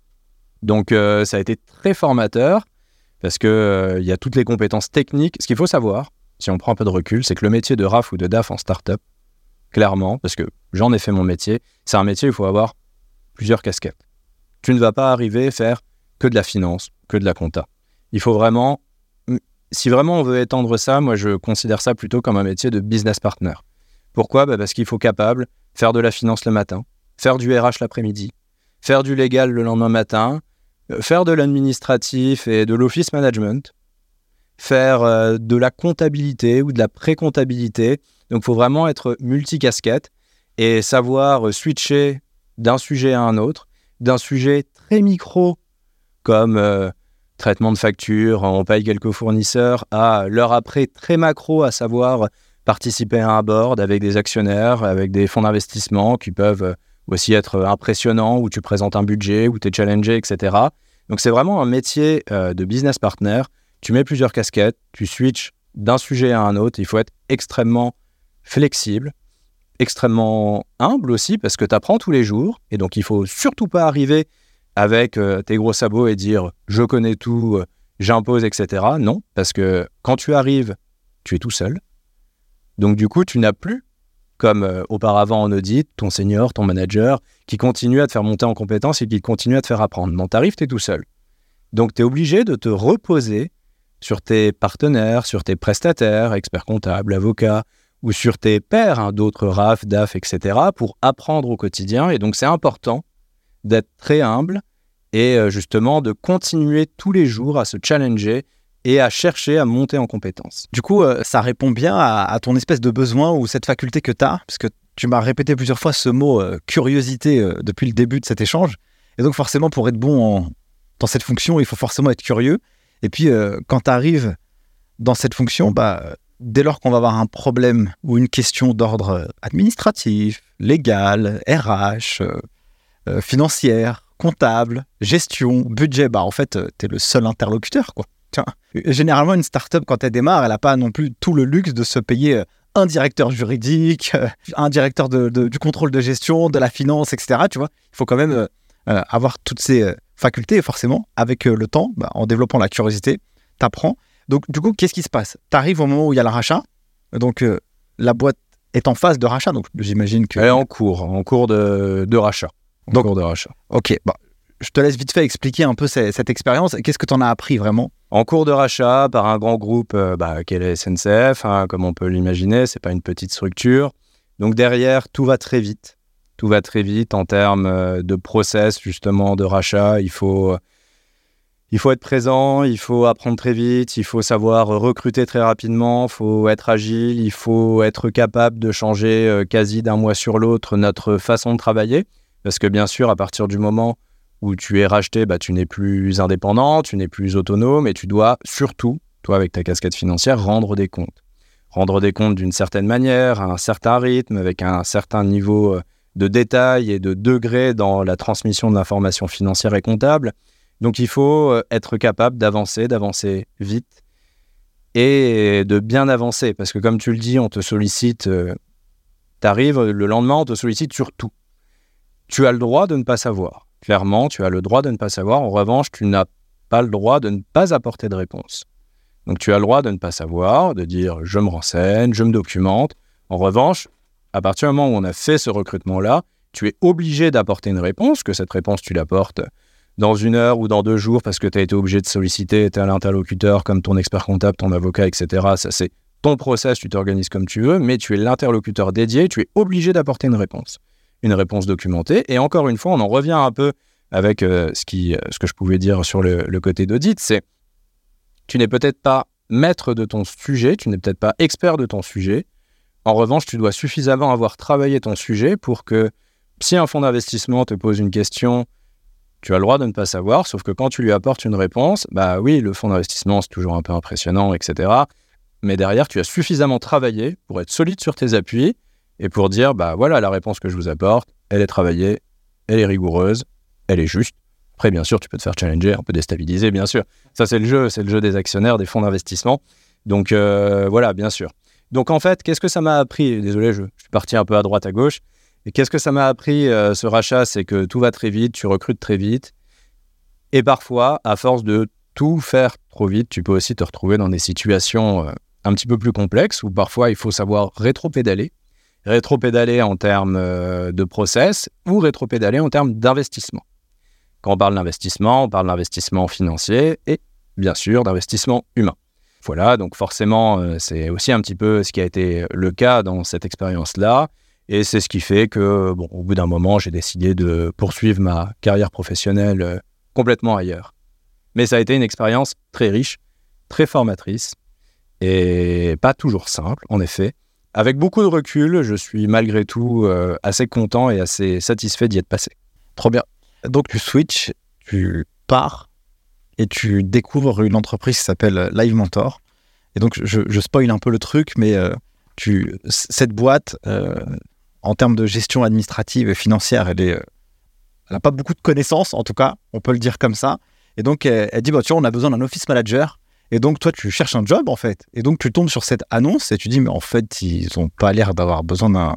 Speaker 2: Donc euh, ça a été très formateur parce que il y a toutes les compétences techniques. Ce qu'il faut savoir, si on prend un peu de recul, c'est que le métier de RAF ou de DAF en startup, clairement, parce que j'en ai fait mon métier, c'est un métier où il faut avoir plusieurs casquettes. Tu ne vas pas arriver à faire que de la finance, que de la compta. Il faut vraiment, si vraiment on veut étendre ça, moi je considère ça plutôt comme un métier de business partner. Pourquoi? Bah, Parce qu'il faut capable faire de la finance le matin, faire du RH l'après-midi, faire du légal le lendemain matin, euh, faire de l'administratif et de l'office management, faire euh, de la comptabilité ou de la pré-comptabilité. Donc, il faut vraiment être multicasquette et savoir euh, switcher d'un sujet à un autre, d'un sujet très micro comme euh, traitement de facture, on paye quelques fournisseurs, à l'heure après très macro, à savoir participer à un board avec des actionnaires, avec des fonds d'investissement qui peuvent aussi être impressionnants, où tu présentes un budget, où tu es challengé, etc. Donc c'est vraiment un métier de business partner. Tu mets plusieurs casquettes, tu switches d'un sujet à un autre. Il faut être extrêmement flexible, extrêmement humble aussi, parce que tu apprends tous les jours. Et donc il faut surtout pas arriver avec euh, tes gros sabots et dire je connais tout, euh, j'impose, etc. Non, parce que quand tu arrives, tu es tout seul. Donc du coup, tu n'as plus, comme euh, auparavant en audit, ton senior, ton manager, qui continue à te faire monter en compétence et qui continue à te faire apprendre. Non, tu arrives, tu es tout seul. Donc tu es obligé de te reposer sur tes partenaires, sur tes prestataires, experts comptables, avocats, ou sur tes pairs, hein, d'autres RAF, DAF, etc., pour apprendre au quotidien. Et donc c'est important d'être très humble et euh, justement de continuer tous les jours à se challenger et à chercher à monter en compétences.
Speaker 3: Du coup, euh, ça répond bien à, ton espèce de besoin ou cette faculté que tu as, parce que tu m'as répété plusieurs fois ce mot euh, curiosité depuis le début de cet échange. Et donc forcément, pour être bon en- dans cette fonction, il faut forcément être curieux. Et puis, euh, quand tu arrives dans cette fonction, bah, dès lors qu'on va avoir un problème ou une question d'ordre euh, administratif, légal, RH, euh, financière, comptable, gestion, budget, bah en fait, tu es le seul interlocuteur, généralement, une startup, quand elle démarre, elle n'a pas non plus tout le luxe de se payer un directeur juridique, un directeur du contrôle de gestion, de la finance, etc. Tu vois, il faut quand même avoir toutes ces facultés, et forcément, avec euh, le temps, bah, en développant la curiosité, tu apprends. Donc, du coup, qu'est-ce qui se passe? Tu arrives au moment où il y a le rachat, donc euh, la boîte est en phase de rachat, donc j'imagine que...
Speaker 2: Elle est en cours, en cours de, de rachat. En
Speaker 3: Donc-
Speaker 2: cours de rachat.
Speaker 3: Ok, bah, je te laisse vite fait expliquer un peu ce- cette expérience. Qu'est-ce que tu en as appris vraiment?
Speaker 2: En cours de rachat par un grand groupe euh, bah, qu'est la SNCF, hein, comme on peut l'imaginer, c'est pas une petite structure. Donc derrière, tout va très vite. Tout va très vite en termes euh, de process justement de rachat. Il faut, euh, il faut être présent, il faut apprendre très vite, il faut savoir recruter très rapidement, il faut être agile, il faut être capable de changer euh, quasi d'un mois sur l'autre notre façon de travailler. Parce que bien sûr, à partir du moment où tu es racheté, bah, tu n'es plus indépendant, tu n'es plus autonome et tu dois surtout, toi avec ta casquette financière, rendre des comptes. Rendre des comptes d'une certaine manière, à un certain rythme, avec un certain niveau de détail et de degré dans la transmission de l'information financière et comptable. Donc il faut euh, être capable d'avancer, d'avancer vite et de bien avancer. Parce que comme tu le dis, on te sollicite, tu arrives le lendemain, on te sollicite sur tout. Tu as le droit de ne pas savoir. Clairement, tu as le droit de ne pas savoir. En revanche, tu n'as pas le droit de ne pas apporter de réponse. Donc tu as le droit de ne pas savoir, de dire je me renseigne, je me documente. En revanche, à partir du moment où on a fait ce recrutement-là, tu es obligé d'apporter une réponse, que cette réponse tu l'apportes dans une heure ou dans deux jours parce que tu as été obligé de solliciter tel interlocuteur comme ton expert comptable, ton avocat, etc. Ça c'est ton process, tu t'organises comme tu veux, mais tu es l'interlocuteur dédié, tu es obligé d'apporter une réponse. Une réponse documentée. Et encore une fois, on en revient un peu avec euh, ce, qui, euh, ce que je pouvais dire sur le, le côté d'audit, c'est tu n'es peut-être pas maître de ton sujet, tu n'es peut-être pas expert de ton sujet. En revanche, tu dois suffisamment avoir travaillé ton sujet pour que si un fonds d'investissement te pose une question, tu as le droit de ne pas savoir, sauf que quand tu lui apportes une réponse, bah oui, le fonds d'investissement, c'est toujours un peu impressionnant, etc. Mais derrière, tu as suffisamment travaillé pour être solide sur tes appuis et pour dire, bah voilà, la réponse que je vous apporte, elle est travaillée, elle est rigoureuse, elle est juste. Après, bien sûr, tu peux te faire challenger, un peu déstabiliser, bien sûr. Ça, c'est le jeu, c'est le jeu des actionnaires, des fonds d'investissement. Donc euh, voilà, bien sûr. Donc en fait, qu'est-ce que ça m'a appris? Désolé, je, suis parti un peu à droite, à gauche. Et qu'est-ce que ça m'a appris euh, ce rachat? C'est que tout va très vite, tu recrutes très vite. Et parfois, à force de tout faire trop vite, tu peux aussi te retrouver dans des situations euh, un petit peu plus complexes où parfois il faut savoir rétro-pédaler. Rétro-pédaler en termes de process ou rétro-pédaler en termes d'investissement. Quand on parle d'investissement, on parle d'investissement financier et bien sûr d'investissement humain. Voilà, donc forcément, euh, c'est aussi un petit peu ce qui a été le cas dans cette expérience-là. Et c'est ce qui fait que, bon, au bout d'un moment, j'ai décidé de poursuivre ma carrière professionnelle euh, complètement ailleurs. Mais ça a été une expérience très riche, très formatrice et pas toujours simple, en effet. Avec beaucoup de recul, je suis malgré tout euh, assez content et assez satisfait d'y être passé.
Speaker 3: Trop bien. Donc tu switches, tu pars et tu découvres une entreprise qui s'appelle Live Mentor. Et donc, je, je, spoil un peu le truc, mais euh, tu, cette boîte, euh, en termes de gestion administrative et financière, elle est, euh, elle n'a pas beaucoup de connaissances, en tout cas, on peut le dire comme ça. Et donc, elle, dit, bah, tu vois, on a besoin d'un office manager. Et donc, toi, tu cherches un job, en fait. Et donc, tu tombes sur cette annonce et tu dis, mais en fait, ils n'ont pas l'air d'avoir besoin d'un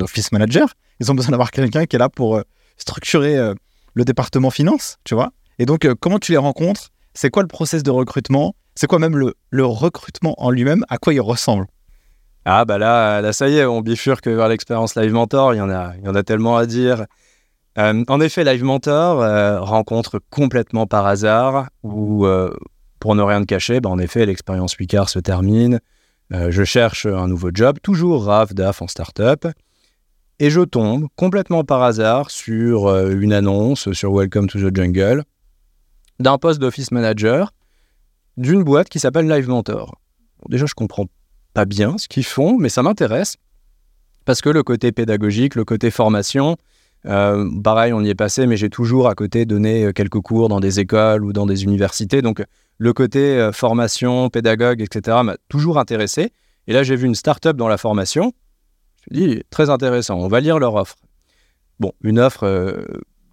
Speaker 3: office manager. Ils ont besoin d'avoir quelqu'un qui est là pour structurer le département finance, tu vois. Et donc, euh, comment tu les rencontres? C'est quoi le process de recrutement? C'est quoi même le, recrutement en lui-même? À quoi il ressemble?
Speaker 2: Ah, bah là, là, ça y est, on bifurque vers l'expérience Live Mentor. Il y en a, il y en a tellement à dire. Euh, en effet, Live Mentor euh, rencontre complètement par hasard ou pour ne rien te cacher, bah, en effet, l'expérience Wicard se termine. je cherche un nouveau job, toujours RAF, DAF en startup. Et je tombe complètement par hasard sur une annonce sur Welcome to the Jungle d'un poste d'office manager d'une boîte qui s'appelle Live Mentor. déjà, je comprends pas bien ce qu'ils font, mais ça m'intéresse parce que le côté pédagogique, le côté formation, euh, pareil, on y est passé, mais j'ai toujours à côté donné euh, quelques cours dans des écoles ou dans des universités. Donc, le côté euh, formation, pédagogue, etc., m'a toujours intéressé. Et là, j'ai vu une start-up dans la formation. Je me suis dit, très intéressant, on va lire leur offre. Bon, une offre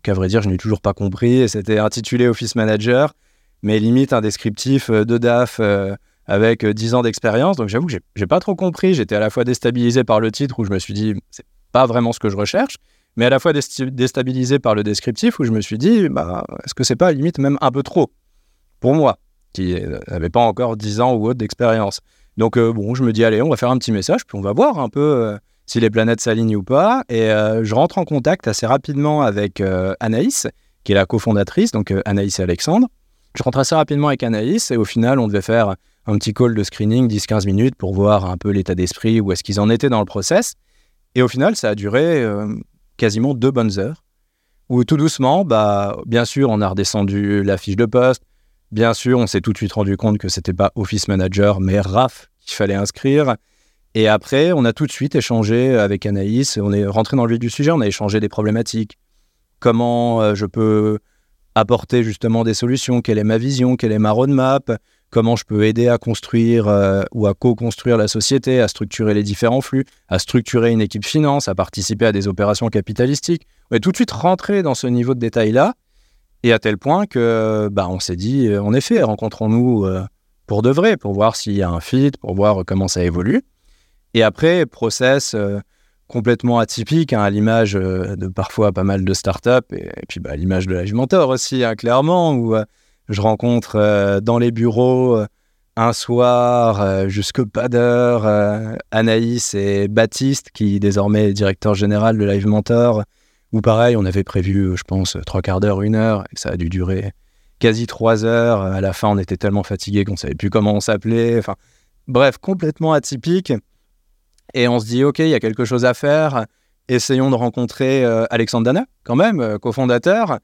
Speaker 2: qu'à vrai dire, je n'ai toujours pas compris. C'était intitulé Office Manager, mais limite un descriptif euh, de DAF euh, avec 10 euh, ans d'expérience. Donc j'avoue que j'ai pas trop compris. J'étais à la fois déstabilisé par le titre où je me suis dit, c'est pas vraiment ce que je recherche, mais à la fois déstabilisé par le descriptif où je me suis dit, bah, est-ce que c'est pas limite même un peu trop pour moi, qui n'avais pas encore 10 ans ou autre d'expérience. Donc bon, je me dis, allez, on va faire un petit message, puis on va voir un peu si les planètes s'alignent ou pas. Et euh, je rentre en contact assez rapidement avec euh, Anaïs, qui est la cofondatrice, donc euh, Anaïs et Alexandre. Je rentre assez rapidement avec Anaïs et au final, on devait faire un petit call de screening 10-15 minutes pour voir un peu l'état d'esprit, où est-ce qu'ils en étaient dans le process. Et au final, ça a duré quasiment deux bonnes heures, où tout doucement, bah, bien sûr, on a redescendu la fiche de poste. Bien sûr, on s'est tout de suite rendu compte que c'était pas Office Manager, mais RAF qu'il fallait inscrire. Et après, on a tout de suite échangé avec Anaïs, on est rentré dans le vif du sujet, on a échangé des problématiques. Comment euh, je peux apporter justement des solutions, quelle est ma vision, quelle est ma roadmap, comment je peux aider à construire euh, ou à co-construire la société, à structurer les différents flux, à structurer une équipe finance, à participer à des opérations capitalistiques? On est tout de suite rentré dans ce niveau de détail-là, et à tel point que bah, on s'est dit, en effet, rencontrons-nous euh, pour de vrai, pour voir s'il y a un fit, pour voir comment ça évolue. Et après, process euh, complètement atypique, hein, à l'image euh, de parfois pas mal de startups, et, puis bah, à l'image de Live Mentor aussi, hein, clairement, où euh, je rencontre dans les bureaux un soir, jusque pas d'heure, Anaïs et Baptiste, qui désormais est directeur général de Live Mentor, où pareil, on avait prévu, je pense, trois quarts d'heure, une heure, et ça a dû durer quasi trois heures. À la fin, on était tellement fatigué qu'on savait plus comment on s'appelait. Enfin, bref, complètement atypique. Et on se dit, OK, il y a quelque chose à faire. Essayons de rencontrer euh, Alexandre Dana, quand même, euh, cofondateur.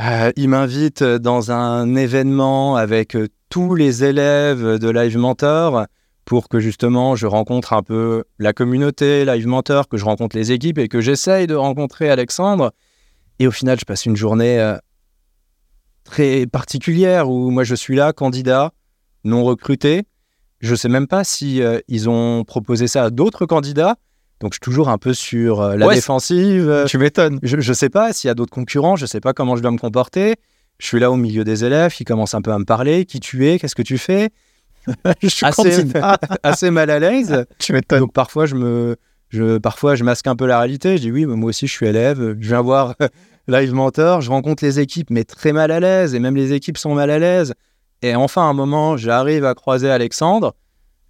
Speaker 2: Euh, il m'invite dans un événement avec tous les élèves de Live Mentor pour que justement je rencontre un peu la communauté Live Mentor, que je rencontre les équipes et que j'essaye de rencontrer Alexandre. Et au final, je passe une journée très particulière où moi je suis là, candidat, non recruté, Je sais même pas si euh, ils ont proposé ça à d'autres candidats. Donc je suis toujours un peu sur euh, la
Speaker 3: Ouais,
Speaker 2: défensive.
Speaker 3: Tu m'étonnes.
Speaker 2: Je ne sais pas s'il y a d'autres concurrents, je ne sais pas comment je dois me comporter. Je suis là au milieu des élèves, ils commencent un peu à me parler. Qui tu es? Qu'est-ce que tu fais? (laughs)
Speaker 3: Je suis (laughs)
Speaker 2: Assez- mal à l'aise. (laughs)
Speaker 3: tu m'étonnes.
Speaker 2: Donc parfois je me, je, parfois je masque un peu la réalité. Je dis oui, mais moi aussi je suis élève. Je viens voir Live Mentor. Je rencontre les équipes, mais très mal à l'aise. Et même les équipes sont mal à l'aise. Et enfin, à un moment, j'arrive à croiser Alexandre.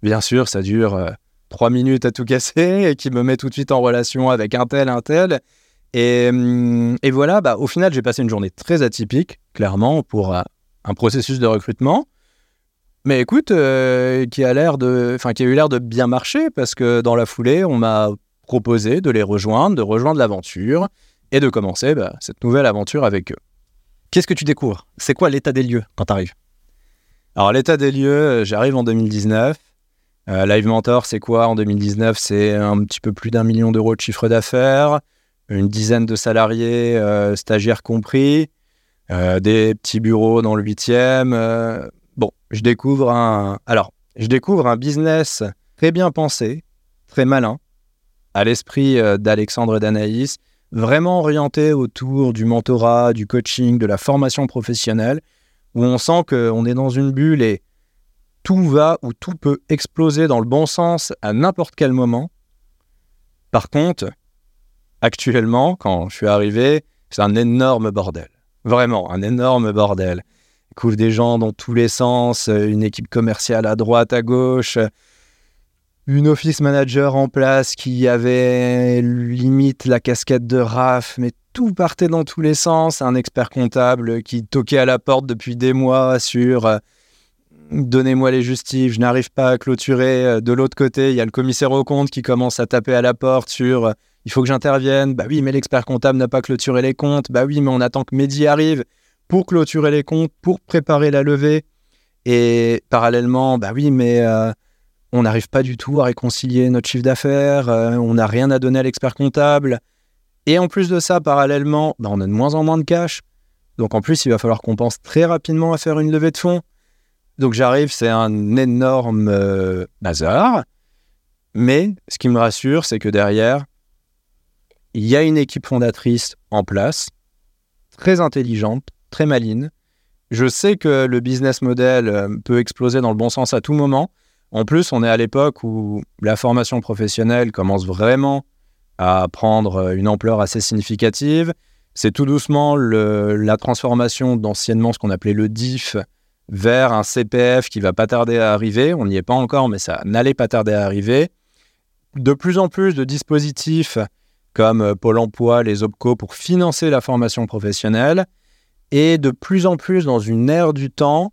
Speaker 2: Bien sûr, ça dure euh, trois minutes à tout casser et qui me met tout de suite en relation avec un tel, un tel. Et, hum, voilà, bah, au final, j'ai passé une journée très atypique, clairement, pour euh, un processus de recrutement. Mais écoute, euh, qui a l'air de, qui a eu l'air de bien marcher parce que dans la foulée, on m'a proposé de les rejoindre, de rejoindre l'aventure et de commencer bah, cette nouvelle aventure avec eux.
Speaker 3: Qu'est-ce que tu découvres? C'est quoi l'état des lieux quand tu arrives
Speaker 2: Alors, l'état des lieux, euh, j'arrive en 2019. Euh, Live Mentor, c'est quoi? En 2019 C'est un petit peu plus d'un million d'euros de chiffre d'affaires, une dizaine de salariés, euh, stagiaires compris, des petits bureaux dans le 8e. euh, bon, je découvre un. Alors, je découvre un business très bien pensé, très malin, à l'esprit d'Alexandre et d'Anaïs, vraiment orienté autour du mentorat, du coaching, de la formation professionnelle, où on sent qu'on est dans une bulle et tout va ou tout peut exploser dans le bon sens à n'importe quel moment. Par contre, actuellement, quand je suis arrivé, c'est un énorme bordel. Vraiment, un énorme bordel. Il couvre des gens dans tous les sens, une équipe commerciale à droite, à gauche, une office manager en place qui avait limite la casquette de RAF, mais tout partait dans tous les sens, un expert comptable qui toquait à la porte depuis des mois sur euh, donnez-moi les justifs, je n'arrive pas à clôturer. Euh, De l'autre côté, il y a le commissaire au compte qui commence à taper à la porte sur euh, il faut que j'intervienne. Bah oui, mais l'expert comptable n'a pas clôturé les comptes. Bah oui, mais on attend que Mehdi arrive pour clôturer les comptes, pour préparer la levée. Et parallèlement, bah oui, mais on n'arrive pas du tout à réconcilier notre chiffre d'affaires, on n'a rien à donner à l'expert comptable. Et en plus de ça, parallèlement, bah, on a de moins en moins de cash. Donc en plus, il va falloir qu'on pense très rapidement à faire une levée de fonds. Donc j'arrive, c'est un énorme euh, bazar. Mais ce qui me rassure, c'est que derrière, il y a une équipe fondatrice en place, très intelligente, très maline. Je sais que le business model euh, peut exploser dans le bon sens à tout moment. En plus, on est à l'époque où la formation professionnelle commence vraiment à prendre euh, une ampleur assez significative. C'est tout doucement la transformation d'anciennement ce qu'on appelait le DIF vers un CPF qui va pas tarder à arriver. On n'y est pas encore, mais ça n'allait pas tarder à arriver. De plus en plus de dispositifs comme euh, Pôle emploi, les OPCO pour financer la formation professionnelle et de plus en plus dans une ère du temps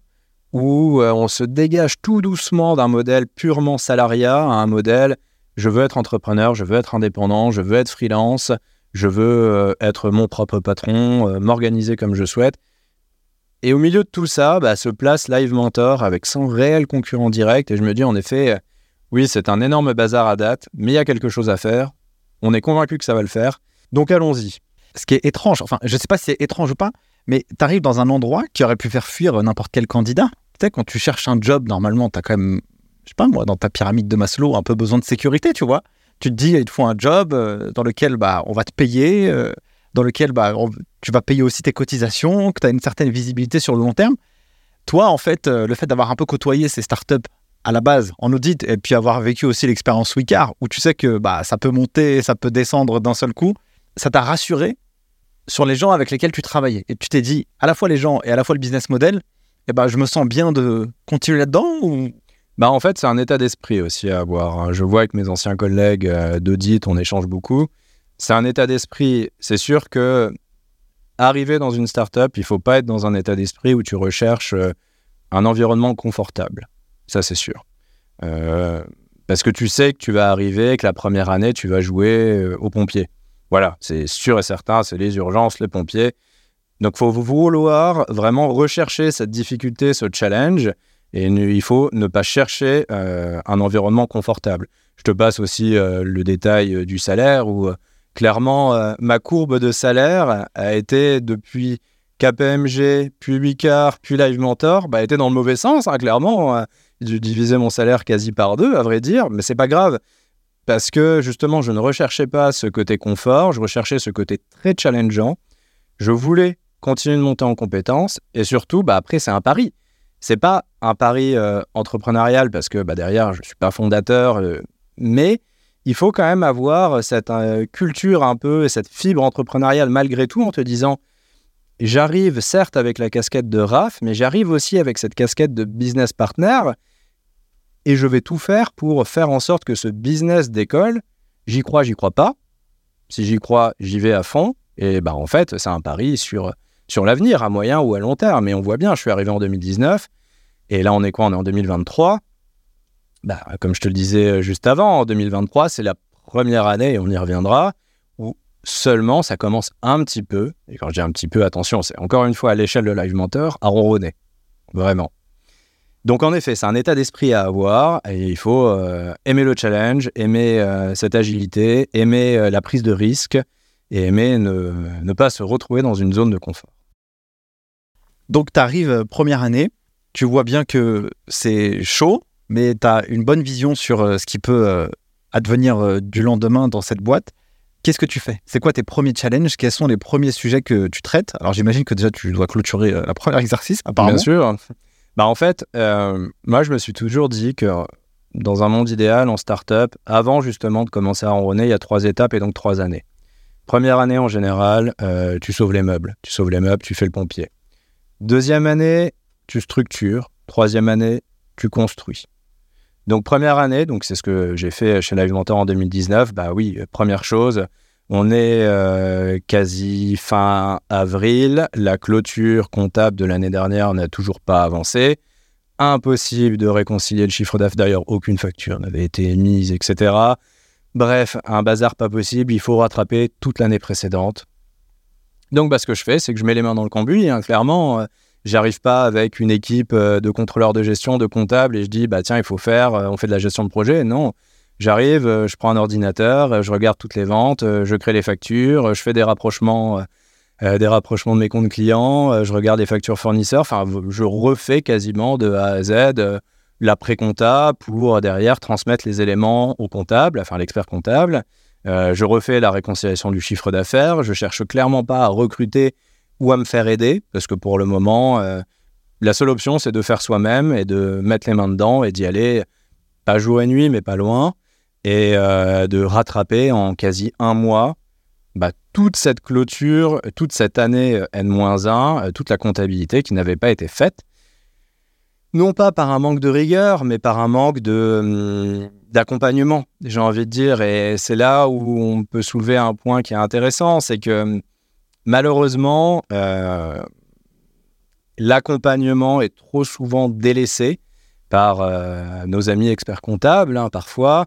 Speaker 2: où euh, on se dégage tout doucement d'un modèle purement salariat à un modèle je veux être entrepreneur, je veux être indépendant, je veux être freelance, je veux euh, être mon propre patron, euh, m'organiser comme je souhaite. Et au milieu de tout ça, bah, se place Live Mentor avec son réel concurrent direct. Et je me dis en effet, euh, oui, c'est un énorme bazar à date, mais il y a quelque chose à faire. On est convaincu que ça va le faire. Donc allons-y.
Speaker 3: Ce qui est étrange, enfin, je sais pas si c'est étrange ou pas, mais tu arrives dans un endroit qui aurait pu faire fuir n'importe quel candidat. Tu sais, quand tu cherches un job, normalement, tu as quand même, je sais pas moi, dans ta pyramide de Maslow, un peu besoin de sécurité, tu vois. Tu te dis, il te faut un job euh, dans lequel bah, on va te payer, euh, dans lequel bah, tu vas payer aussi tes cotisations, que tu as une certaine visibilité sur le long terme. Toi, en fait, euh, le fait d'avoir un peu côtoyé ces startups à la base en audit et puis avoir vécu aussi l'expérience Wicard, où tu sais que bah, ça peut monter, ça peut descendre d'un seul coup, ça t'a rassuré sur les gens avec lesquels tu travaillais. Et tu t'es dit, à la fois les gens et à la fois le business model, eh ben, je me sens bien de continuer là-dedans.
Speaker 2: Bah en fait, c'est un état d'esprit aussi à avoir. hein. Je vois avec mes anciens collègues euh, d'audit, on échange beaucoup. C'est un état d'esprit. C'est sûr que arriver dans une startup, il faut pas être dans un état d'esprit où tu recherches euh, un environnement confortable. Ça, c'est sûr. Euh, parce que tu sais que tu vas arriver, que la première année, tu vas jouer aux pompiers. Voilà, c'est sûr et certain, c'est les urgences, les pompiers. Donc, faut vouloir vraiment rechercher cette difficulté, ce challenge, et il faut ne pas chercher euh, un environnement confortable. Je te passe aussi euh, le détail euh, du salaire où clairement ma courbe de salaire a été depuis KPMG, puis Wicard, puis Live Mentor, bah, était dans le mauvais sens, hein, clairement. euh. dû diviser mon salaire quasi par deux, à vrai dire, mais c'est pas grave. Parce que justement, je ne recherchais pas ce côté confort, je recherchais ce côté très challengeant. Je voulais continuer de monter en compétences et surtout, bah, après, c'est un pari. C'est pas un pari euh, entrepreneurial parce que bah, derrière, je ne suis pas fondateur, euh, mais il faut quand même avoir cette euh, culture un peu, cette fibre entrepreneuriale malgré tout en te disant j'arrive certes avec la casquette de RAF, mais j'arrive aussi avec cette casquette de business partner et je vais tout faire pour faire en sorte que ce business décolle. J'y crois, j'y crois pas. Si j'y crois, j'y vais à fond. Et bah en fait, c'est un pari sur, sur l'avenir, à moyen ou à long terme. Et on voit bien, je suis arrivé en 2019. Et là, on est quoi? On est en 2023. Bah, comme je te le disais juste avant, en 2023, c'est la première année, et on y reviendra, où seulement ça commence un petit peu, et quand je dis un petit peu, attention, c'est encore une fois à l'échelle de Live Mentor, à ronronner. Vraiment. Donc en effet, c'est un état d'esprit à avoir et il faut euh, aimer le challenge, aimer euh, cette agilité, aimer euh, la prise de risque et aimer ne, pas se retrouver dans une zone de confort.
Speaker 3: Donc tu arrives première année, tu vois bien que c'est chaud, mais tu as une bonne vision sur ce qui peut advenir du lendemain dans cette boîte. Qu'est-ce que tu fais? C'est quoi tes premiers challenges? Quels sont les premiers sujets que tu traites? Alors j'imagine que déjà tu dois clôturer le premier (laughs) exercice.
Speaker 2: Bien sûr. Bah en fait, euh, moi je me suis toujours dit que dans un monde idéal, en startup, avant justement de commencer à enronner, il y a trois étapes et donc trois années. Première année en général, euh, tu sauves les meubles. Tu sauves les meubles, tu fais le pompier. Deuxième année, tu structures. Troisième année, tu construis. Donc première année, donc c'est ce que j'ai fait chez Live Mentor en 2019. Bah oui, première chose, on est euh, quasi fin avril. La clôture comptable de l'année dernière n'a toujours pas avancé. Impossible de réconcilier le chiffre d'affaires. D'ailleurs, aucune facture n'avait été émise, etc. Bref, un bazar pas possible. Il faut rattraper toute l'année précédente. Donc, bah, ce que je fais, c'est que je mets les mains dans le cambouis. Hein, clairement, euh, j'arrive pas avec une équipe euh, de contrôleurs de gestion, de comptables, et je dis, bah tiens, il faut faire, on fait de la gestion de projet. Non, J'arrive, euh, je prends un ordinateur, euh, je regarde toutes les ventes, euh, je crée les factures, je fais des rapprochements, des rapprochements de mes comptes clients, je regarde les factures fournisseurs. Enfin, je refais quasiment de A à Z la pré-compta pour derrière transmettre les éléments au comptable, enfin l'expert comptable. Je refais la réconciliation du chiffre d'affaires. Je cherche clairement pas à recruter ou à me faire aider parce que pour le moment, la seule option c'est de faire soi-même et de mettre les mains dedans et d'y aller pas jour et nuit, mais pas loin et euh, de rattraper en quasi un mois bah, toute cette clôture, toute cette année euh, N-1, euh, toute la comptabilité qui n'avait pas été faite. Non pas par un manque de rigueur, mais par un manque hum, d'accompagnement, j'ai envie de dire. Et c'est là où on peut soulever un point qui est intéressant, c'est que hum, malheureusement, l'accompagnement est trop souvent délaissé par nos amis experts comptables, hein, parfois,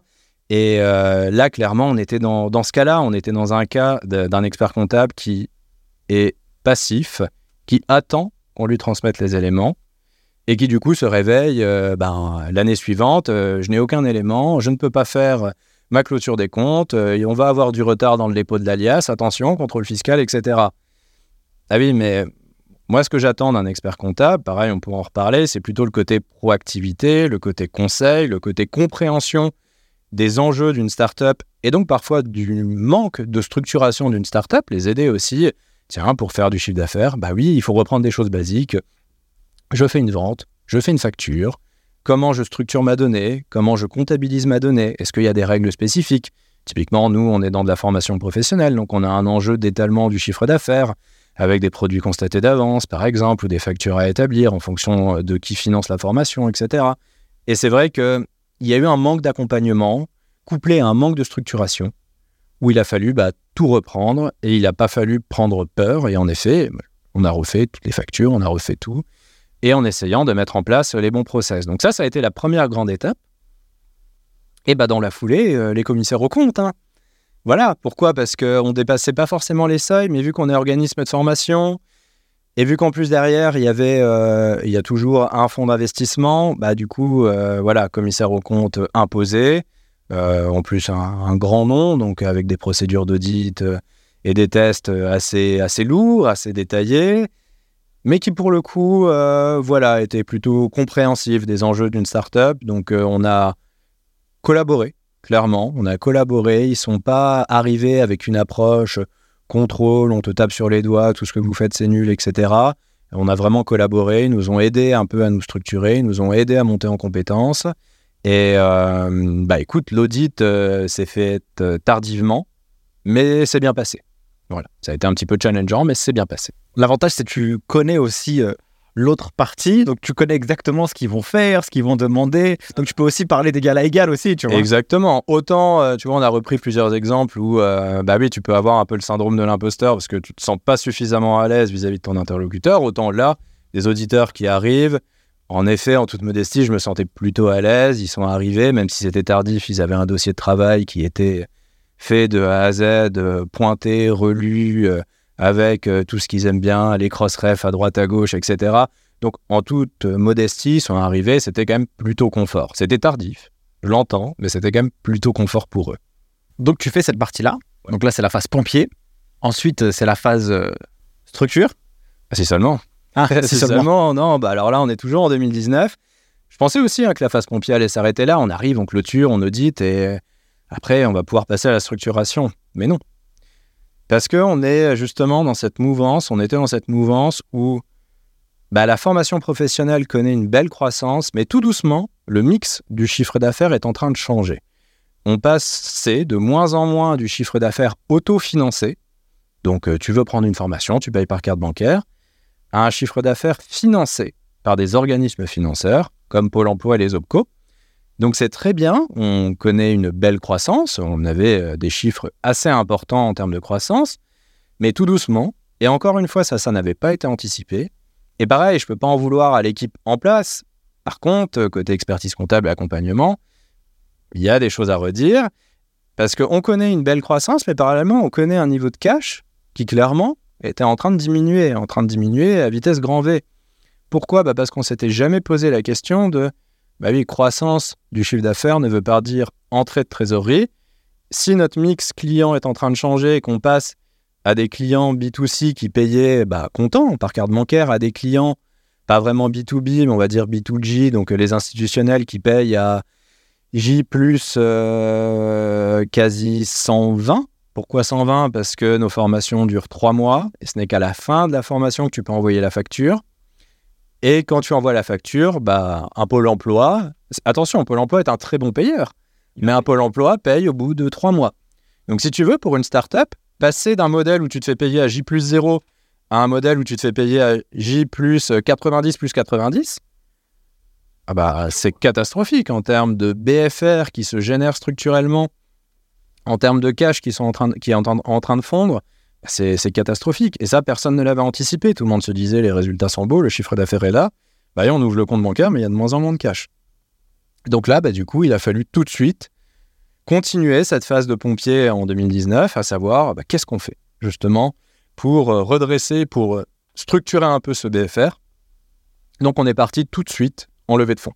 Speaker 2: et euh, là, clairement, on était dans, dans ce cas-là, on était dans un cas d'un expert comptable qui est passif, qui attend qu'on lui transmette les éléments et qui du coup se réveille euh, ben, l'année suivante, euh, je n'ai aucun élément, je ne peux pas faire ma clôture des comptes, et on va avoir du retard dans le dépôt de l'alias, attention, contrôle fiscal, etc. Ah oui, mais moi, ce que j'attends d'un expert comptable, pareil, on pourra en reparler, c'est plutôt le côté proactivité, le côté conseil, le côté compréhension des enjeux d'une startup et donc parfois du manque de structuration d'une startup, les aider aussi. Tiens, pour faire du chiffre d'affaires, bah oui, il faut reprendre des choses basiques. Je fais une vente, je fais une facture, comment je structure ma donnée, comment je comptabilise ma donnée, est-ce qu'il y a des règles spécifiques? Typiquement, nous, on est dans de la formation professionnelle, donc on a un enjeu d'étalement du chiffre d'affaires avec des produits constatés d'avance, par exemple, ou des factures à établir en fonction de qui finance la formation, etc. Et c'est vrai que il y a eu un manque d'accompagnement couplé à un manque de structuration où il a fallu bah, tout reprendre et il n'a pas fallu prendre peur. Et en effet, on a refait toutes les factures, on a refait tout et en essayant de mettre en place les bons process. Donc ça, ça a été la première grande étape. Et bah dans la foulée, euh, les commissaires au compte. Hein. Voilà, pourquoi? Parce qu'on ne dépassait pas forcément les seuils, mais vu qu'on est organisme de formation, et vu qu'en plus derrière, il y avait, euh, il y a toujours un fonds d'investissement, bah du coup, euh, voilà, commissaire au compte imposé, euh, en plus un, grand nom, donc avec des procédures d'audit et des tests assez, assez lourds, assez détaillés. Mais qui pour le coup, euh, voilà, était plutôt compréhensif des enjeux d'une startup. Donc euh, on a collaboré, clairement, on a collaboré. Ils sont pas arrivés avec une approche contrôle, on te tape sur les doigts, tout ce que vous faites c'est nul, etc. On a vraiment collaboré, ils nous ont aidé un peu à nous structurer, ils nous ont aidé à monter en compétences. Et euh, bah écoute, l'audit s'est fait tardivement, mais c'est bien passé. Voilà, ça a été un petit peu challengeant, mais c'est bien passé.
Speaker 3: L'avantage, c'est que tu connais aussi euh, l'autre partie, donc tu connais exactement ce qu'ils vont faire, ce qu'ils vont demander. Donc tu peux aussi parler d'égal à égal aussi, tu vois.
Speaker 2: Exactement. Autant, euh, tu vois, on a repris plusieurs exemples où, euh, bah oui, tu peux avoir un peu le syndrome de l'imposteur parce que tu te sens pas suffisamment à l'aise vis-à-vis de ton interlocuteur. Autant là, des auditeurs qui arrivent. En effet, en toute modestie, je me sentais plutôt à l'aise. Ils sont arrivés, même si c'était tardif, ils avaient un dossier de travail qui était fait de A à Z, euh, pointé, relu, euh, avec euh, tout ce qu'ils aiment bien, les cross-refs à droite, à gauche, etc. Donc, en toute modestie, ils sont arrivés, c'était quand même plutôt confort. C'était tardif, je l'entends, mais c'était quand même plutôt confort pour eux.
Speaker 3: Donc, tu fais cette partie-là. Donc là, c'est la phase pompier. Ensuite, c'est la phase structure.
Speaker 2: Ah, c'est seulement.
Speaker 3: Ah, (laughs) c'est seulement.
Speaker 2: Non, bah alors là, on est toujours en 2019. Je pensais aussi hein, que la phase pompier allait s'arrêter là. On arrive, on clôture, on audite et après, on va pouvoir passer à la structuration. Mais non. Parce qu'on est justement dans cette mouvance, on était dans cette mouvance où bah, la formation professionnelle connaît une belle croissance, mais tout doucement, le mix du chiffre d'affaires est en train de changer. On passe de moins en moins du chiffre d'affaires autofinancé, donc euh, tu veux prendre une formation, tu payes par carte bancaire, à un chiffre d'affaires financé par des organismes financeurs, comme Pôle Emploi et les OPCO, donc c'est très bien, on connaît une belle croissance, on avait euh, des chiffres assez importants en termes de croissance, mais tout doucement, et encore une fois, ça, ça n'avait pas été anticipé. Et pareil, je ne peux pas en vouloir à l'équipe en place. Par contre, côté expertise comptable et accompagnement, il y a des choses à redire, parce qu'on connaît une belle croissance, mais parallèlement, on connaît un niveau de cash qui clairement était en train de diminuer, en train de diminuer à vitesse grand V. Pourquoi? Bah Parce qu'on s'était jamais posé la question de bah oui, croissance du chiffre d'affaires ne veut pas dire entrée de trésorerie. Si notre mix client est en train de changer et qu'on passe à des clients B2C qui payaient bah, comptant par carte bancaire, à des clients pas vraiment B2B, mais on va dire B2G, donc les institutionnels qui payent à J plus euh, quasi 120. Pourquoi 120 Parce que nos formations durent trois mois et ce n'est qu'à la fin de la formation que tu peux envoyer la facture. Et quand tu envoies la facture, bah, un pôle emploi, attention, un pôle emploi est un très bon payeur, mais un pôle emploi paye au bout de trois mois. Donc si tu veux, pour une startup, passer d'un modèle où tu te fais payer à J plus 0 à un modèle où tu te fais payer à J plus 90 plus 90, ah bah, c'est catastrophique en termes de BFR qui se génère structurellement, en termes de cash qui, sont en train qui est en train de fondre c'est catastrophique. Et ça, personne ne l'avait anticipé. Tout le monde se disait les résultats sont beaux, le chiffre d'affaires est là. Bah, on ouvre le compte bancaire, mais il y a de moins en moins de cash. Donc là, bah, du coup, il a fallu tout de suite continuer cette phase de pompier en 2019, à savoir bah, qu'est-ce qu'on fait justement pour euh, redresser, pour euh, structurer un peu ce BFR. Donc on est parti tout de suite en levée de fonds.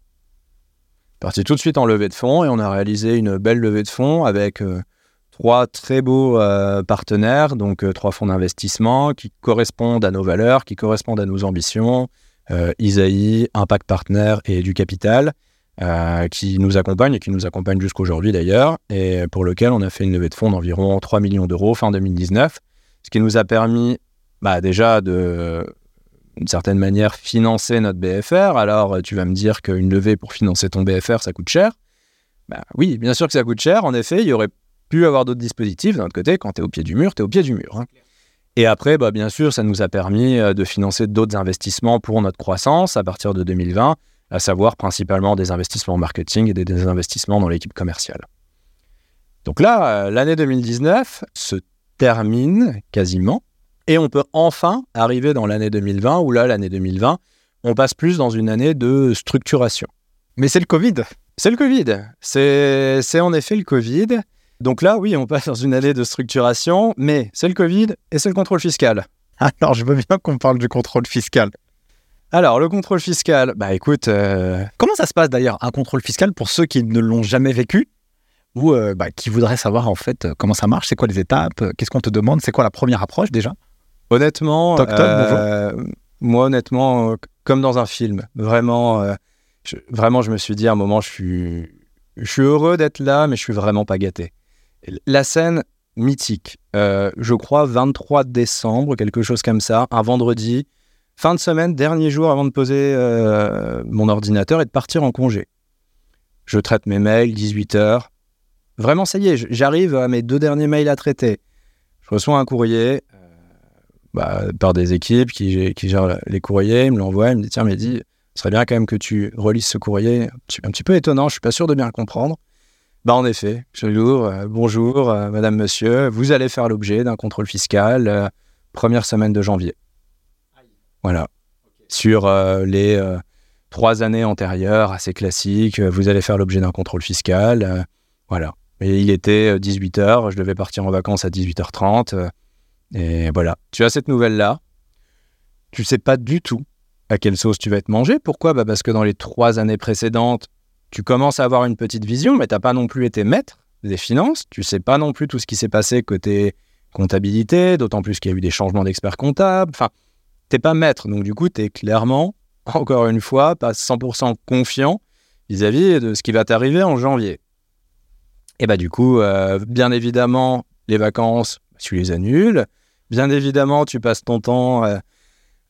Speaker 2: Parti tout de suite en levée de fonds et on a réalisé une belle levée de fonds avec euh, trois très beaux euh, partenaires, donc euh, trois fonds d'investissement qui correspondent à nos valeurs, qui correspondent à nos ambitions, euh, Isaïe, Impact Partner et du Capital, qui nous accompagnent et qui nous accompagnent jusqu'aujourd'hui d'ailleurs, et pour lequel on a fait une levée de fonds d'environ 3 millions d'euros fin 2019, ce qui nous a permis bah, déjà de, d'une certaine manière, financer notre BFR. Alors tu vas me dire qu'une levée pour financer ton BFR, ça coûte cher. Bah, oui, bien sûr que ça coûte cher. En effet, il y aurait pu avoir d'autres dispositifs. D'un autre côté, quand tu es au pied du mur, tu es au pied du mur. Hein. Et après, bah, bien sûr, ça nous a permis euh, de financer d'autres investissements pour notre croissance à partir de 2020, à savoir principalement des investissements en marketing et des, investissements dans l'équipe commerciale. Donc là, euh, l'année 2019 se termine quasiment et on peut enfin arriver dans l'année 2020 où là, l'année 2020, on passe plus dans une année de structuration.
Speaker 3: Mais c'est le Covid.
Speaker 2: C'est le Covid. C'est en effet le Covid. Donc là, oui, on passe dans une année de structuration, mais c'est le Covid et c'est le contrôle fiscal. (laughs)
Speaker 3: Alors, je veux bien qu'on parle du contrôle fiscal.
Speaker 2: Alors, le contrôle fiscal, bah écoute... Euh,
Speaker 3: Comment ça se passe d'ailleurs, un contrôle fiscal pour ceux qui ne l'ont jamais vécu ou euh, bah, qui voudraient savoir en fait euh, comment ça marche, c'est quoi les étapes, qu'est-ce qu'on te demande, c'est quoi la première approche déjà?
Speaker 2: Honnêtement, Moi, honnêtement, comme dans un film. Vraiment, je, vraiment, je me suis dit à un moment, je suis, je suis heureux d'être là, mais je suis vraiment pas gâté. La scène mythique, euh, je crois 23 décembre, quelque chose comme ça, un vendredi, fin de semaine, dernier jour avant de poser euh, mon ordinateur et de partir en congé. Je traite mes mails, 18 heures. Vraiment, ça y est, j'arrive à mes deux derniers mails à traiter. Je reçois un courrier euh, bah, par des équipes qui, qui, gèrent les courriers, ils me l'envoient, ils me disent Tiens, Mehdi, ce serait bien quand même que tu relises ce courrier. Un petit, peu étonnant, je suis pas sûr de bien le comprendre. Bah en effet, je l'ouvre. Euh, bonjour, euh, madame, monsieur. Vous allez faire l'objet d'un contrôle fiscal euh, première semaine de janvier. Voilà. Sur les trois années antérieures, assez classiques, vous allez faire l'objet d'un contrôle fiscal. voilà. Et il était 18h, je devais partir en vacances à 18h30. euh, et voilà. Tu as cette nouvelle-là. Tu sais pas du tout à quelle sauce tu vas être mangé. Pourquoi? Bah Parce que dans les trois années précédentes, tu commences à avoir une petite vision, mais tu n'as pas non plus été maître des finances. Tu sais pas non plus tout ce qui s'est passé côté comptabilité, d'autant plus qu'il y a eu des changements d'experts comptables. Enfin, t'es pas maître. Donc, du coup, tu es clairement, (laughs) encore une fois, pas 100% confiant vis-à-vis de ce qui va t'arriver en janvier. Et bah, du coup, euh, bien évidemment, les vacances, tu les annules. Bien évidemment, tu passes ton temps euh,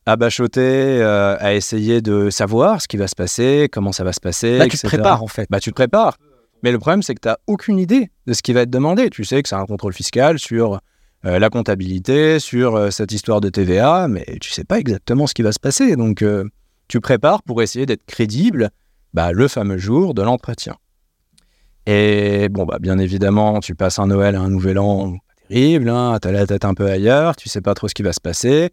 Speaker 2: à bachoter, euh, à essayer de savoir ce qui va se passer, comment ça va se passer.
Speaker 3: Là, tu te prépares en fait.
Speaker 2: Bah, tu te prépares. Mais le problème, c'est que tu n'as aucune idée de ce qui va être demandé. Tu sais que c'est un contrôle fiscal sur euh, la comptabilité, sur euh, cette histoire de TVA, mais tu sais pas exactement ce qui va se passer. Donc, tu prépares pour essayer d'être crédible bah, le fameux jour de l'entretien. Et bon, bah, bien évidemment, tu passes un Noël à un Nouvel An terrible, hein, tu as la tête un peu ailleurs, tu sais pas trop ce qui va se passer.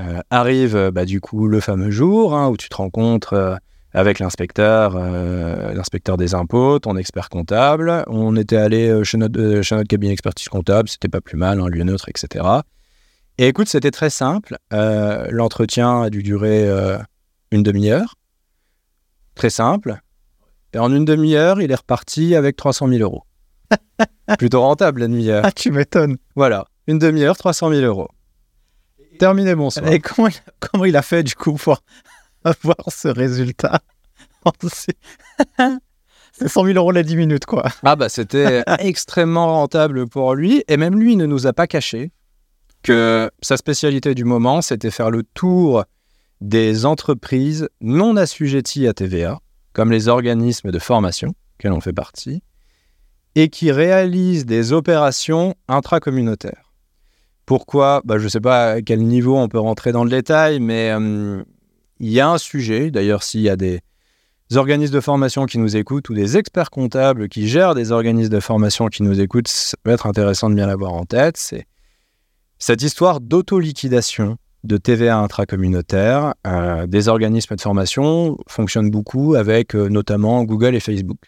Speaker 2: Euh, arrive euh, bah, du coup le fameux jour hein, où tu te rencontres euh, avec l'inspecteur, euh, l'inspecteur des impôts, ton expert comptable. On était allé chez notre, chez notre cabinet d'expertise comptable, c'était pas plus mal, un lieu neutre, etc. Et écoute, c'était très simple. L'entretien a dû durer une demi-heure. Très simple. Et en une demi-heure, il est reparti avec 300 000 euros. (laughs) Plutôt rentable la demi-heure.
Speaker 3: Ah, tu m'étonnes.
Speaker 2: Voilà, une demi-heure, 300 000 euros. Terminé, bonsoir.
Speaker 3: Et comment il, comment il a fait du coup pour (laughs) avoir ce résultat (laughs) (laughs) C'est c'est 100 000 euros la 10 minutes quoi.
Speaker 2: Ah bah c'était extrêmement rentable pour lui et même lui ne nous a pas caché que sa spécialité du moment c'était faire le tour des entreprises non assujetties à TVA comme les organismes de formation qu'elle en fait partie et qui réalisent des opérations intracommunautaires. Pourquoi bah, Je ne sais pas à quel niveau on peut rentrer dans le détail, mais hum, il y a un sujet, d'ailleurs s'il y a des, organismes de formation qui nous écoutent ou des experts comptables qui gèrent des organismes de formation qui nous écoutent, ça peut être intéressant de bien l'avoir en tête. C'est cette histoire d'auto-liquidation de TVA intracommunautaire. Euh, des organismes de formation fonctionnent beaucoup avec euh, notamment Google et Facebook.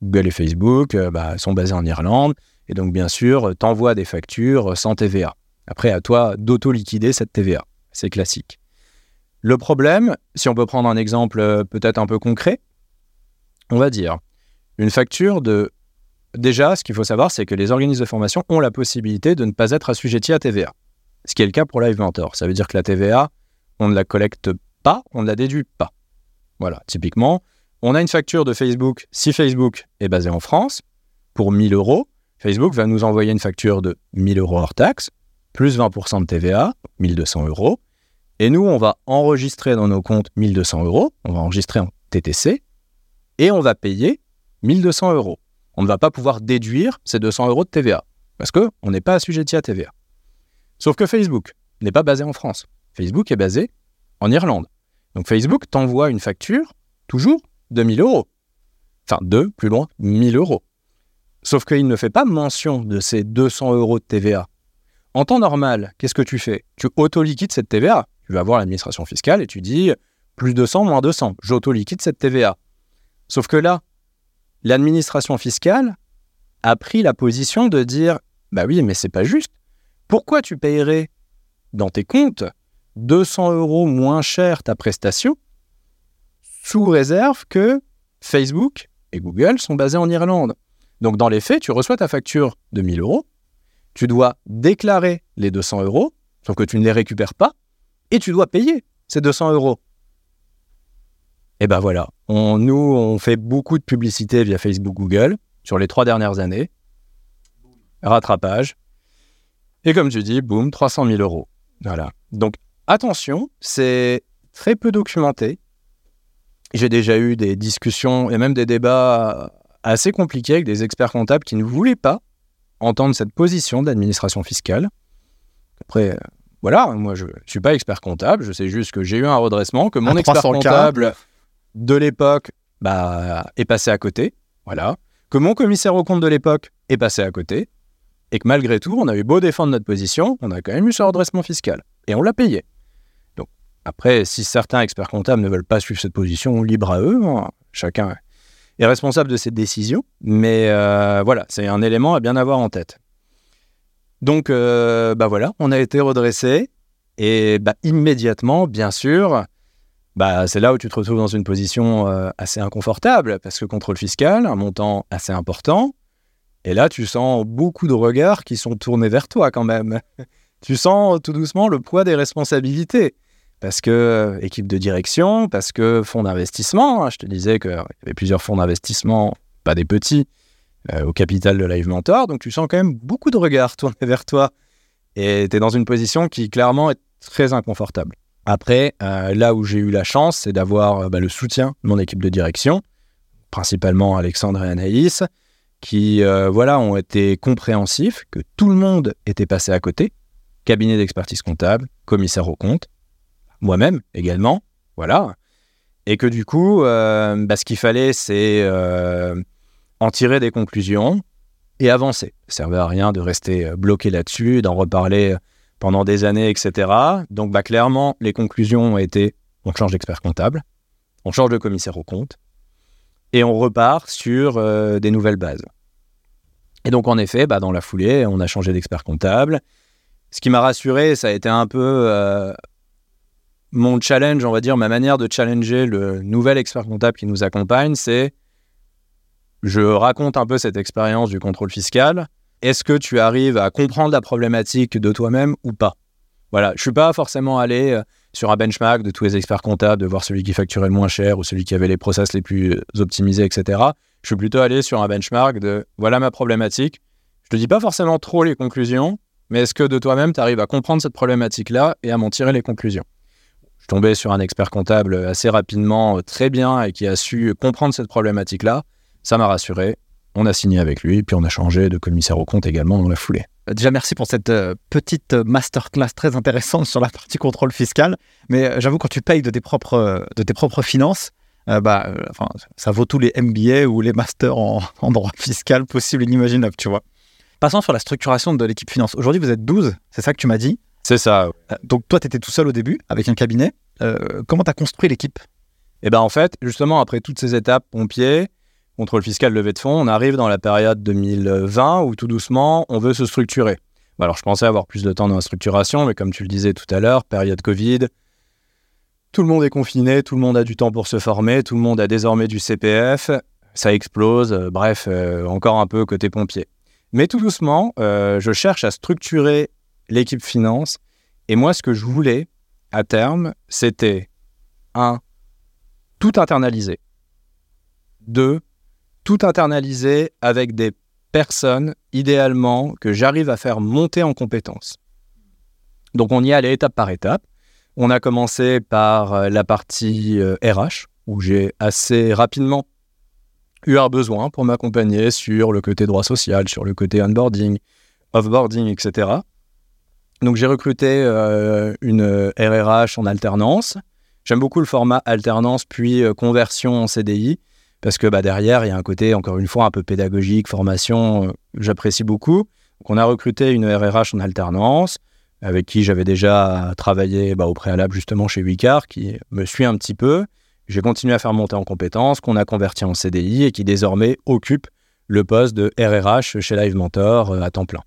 Speaker 2: Google et Facebook euh, bah, sont basés en Irlande et donc bien sûr, t'envoies des factures sans TVA. Après, à toi d'auto-liquider cette TVA. C'est classique. Le problème, si on peut prendre un exemple euh, peut-être un peu concret, on va dire une facture de... Déjà, ce qu'il faut savoir, c'est que les organismes de formation ont la possibilité de ne pas être assujettis à TVA. Ce qui est le cas pour Live Mentor. Ça veut dire que la TVA, on ne la collecte pas, on ne la déduit pas. Voilà, typiquement, on a une facture de Facebook. Si Facebook est basé en France, pour 1000 euros, Facebook va nous envoyer une facture de 1000 euros hors taxe, plus 20% de TVA, 1200 euros. Et nous, on va enregistrer dans nos comptes 1200 euros, on va enregistrer en TTC, et on va payer 1200 euros. On ne va pas pouvoir déduire ces 200 euros de TVA, parce qu'on n'est pas assujetti à TVA. Sauf que Facebook n'est pas basé en France. Facebook est basé en Irlande. Donc Facebook t'envoie une facture, toujours, de 1000 euros. Enfin, de, plus loin, 1000 euros. Sauf qu'il ne fait pas mention de ces 200 euros de TVA. En temps normal, qu'est-ce que tu fais? Tu auto-liquides cette TVA. Tu vas voir l'administration fiscale et tu dis plus 200, moins 200. J'auto-liquide cette TVA. Sauf que là, l'administration fiscale a pris la position de dire Bah oui, mais c'est pas juste. Pourquoi tu payerais dans tes comptes 200 euros moins cher ta prestation sous réserve que Facebook et Google sont basés en Irlande? Donc dans les faits, tu reçois ta facture de 1000 euros, tu dois déclarer les 200 euros, sauf que tu ne les récupères pas, et tu dois payer c'est 200 euros. Et ben voilà, nous, on fait beaucoup de publicité via Facebook, Google sur les trois dernières années. Rattrapage. Et comme tu dis, boum, 300 000 euros. Voilà. Donc attention, c'est très peu documenté. J'ai déjà eu des discussions et même des débats assez compliqués avec des experts comptables qui ne voulaient pas entendre cette position d'administration fiscale. Après, euh, voilà, moi je ne suis pas expert comptable, je sais juste que j'ai eu un redressement, que mon expert comptable de l'époque bah, est passé à côté, voilà, que mon commissaire au compte de l'époque est passé à côté, et que malgré tout, on a eu beau défendre notre position, on a quand même eu ce redressement fiscal, et on l'a payé. Donc après, si certains experts comptables ne veulent pas suivre cette position, libre à eux, hein, chacun est responsable de cette décision, mais euh, voilà, c'est un élément à bien avoir en tête. Donc, euh, bah voilà, on a été redressé, et bah, immédiatement, bien sûr, bah, c'est là où tu te retrouves dans une position euh, assez inconfortable, parce que contrôle fiscal, un montant assez important, et là, tu sens beaucoup de regards qui sont tournés vers toi quand même. (laughs) tu sens tout doucement le poids des responsabilités. Parce que euh, équipe de direction, parce que fonds d'investissement, hein, je te disais qu'il y avait plusieurs fonds d'investissement, pas des petits, euh, au capital de Live Mentor, donc tu sens quand même beaucoup de regards (laughs) tournés vers toi. Et tu es dans une position qui clairement est très inconfortable. Après, euh, là où j'ai eu la chance, c'est d'avoir bah, le soutien de mon équipe de direction, principalement Alexandre et Anaïs, qui voilà, ont été compréhensifs, que tout le monde était passé à côté, cabinet d'expertise comptable, commissaire au compte, moi-même également, voilà, et que du coup, bah, ce qu'il fallait, c'est en tirer des conclusions et avancer. Ça ne servait à rien de rester bloqué là-dessus, d'en reparler pendant des années, etc. Donc, bah, clairement, les conclusions ont été on change d'expert comptable, on change de commissaire au compte, et on repart sur euh, des nouvelles bases. Et donc, en effet, bah, dans la foulée, on a changé d'expert comptable. Ce qui m'a rassuré, ça a été un peu euh, mon challenge, on va dire, ma manière de challenger le nouvel expert comptable qui nous accompagne, c'est je raconte un peu cette expérience du contrôle fiscal est-ce que tu arrives à comprendre la problématique de toi-même ou pas? Voilà, je suis pas forcément allé euh, sur un benchmark de tous les experts comptables, de voir celui qui facturait le moins cher ou celui qui avait les process les plus euh, optimisés, etc. Je suis plutôt allé sur un benchmark de voilà ma problématique. Je te dis pas forcément trop les conclusions, mais est-ce que de toi-même, tu arrives à comprendre cette problématique-là et à m'en tirer les conclusions? Suis tombé sur un expert comptable assez rapidement, euh, très bien, et qui a su comprendre cette problématique-là. Ça m'a rassuré on a signé avec lui, puis on a changé de commissaire au compte également dans la foulée.
Speaker 3: Euh, déjà, merci pour cette euh, petite masterclass très intéressante sur la partie contrôle fiscal. Mais j'avoue, quand tu payes de tes propres, de tes propres finances, bah, ça vaut tous les MBA ou les masters (laughs) en, droit fiscal possible et inimaginable, tu vois. Passons sur la structuration de l'équipe finance. Aujourd'hui, vous êtes 12, c'est ça que tu m'as dit?
Speaker 2: C'est ça.
Speaker 3: Donc, toi, tu étais tout seul au début avec un cabinet. comment tu as construit l'équipe?
Speaker 2: Eh bien, en fait, justement, après toutes ces étapes, pompier, contrôle fiscal, levée de fonds, on arrive dans la période 2020 où tout doucement, on veut se structurer. Alors, je pensais avoir plus de temps dans la structuration, mais comme tu le disais tout à l'heure, période Covid, tout le monde est confiné, tout le monde a du temps pour se former, tout le monde a désormais du CPF, ça explose, euh, bref, euh, encore un peu côté pompier. Mais tout doucement, euh, je cherche à structurer l'équipe finance, et moi, ce que je voulais à terme, c'était un, tout internaliser. Deux, tout internaliser avec des personnes, idéalement, que j'arrive à faire monter en compétences. Donc on y allait étape par étape. On a commencé par euh, la partie RH, euh, où j'ai assez rapidement eu un besoin pour m'accompagner sur le côté droit social, sur le côté onboarding, offboarding, etc. Donc j'ai recruté euh, une RRH en alternance. J'aime beaucoup le format alternance puis conversion en CDI parce que bah, derrière, il y a un côté, encore une fois, un peu pédagogique, formation, euh, j'apprécie beaucoup. Donc, on a recruté une RRH en alternance, avec qui j'avais déjà travaillé bah, au préalable justement chez Wicard, qui me suit un petit peu. J'ai continué à faire monter en compétences, qu'on a converti en CDI et qui désormais occupe le poste de RRH chez Live Mentor euh, à temps plein.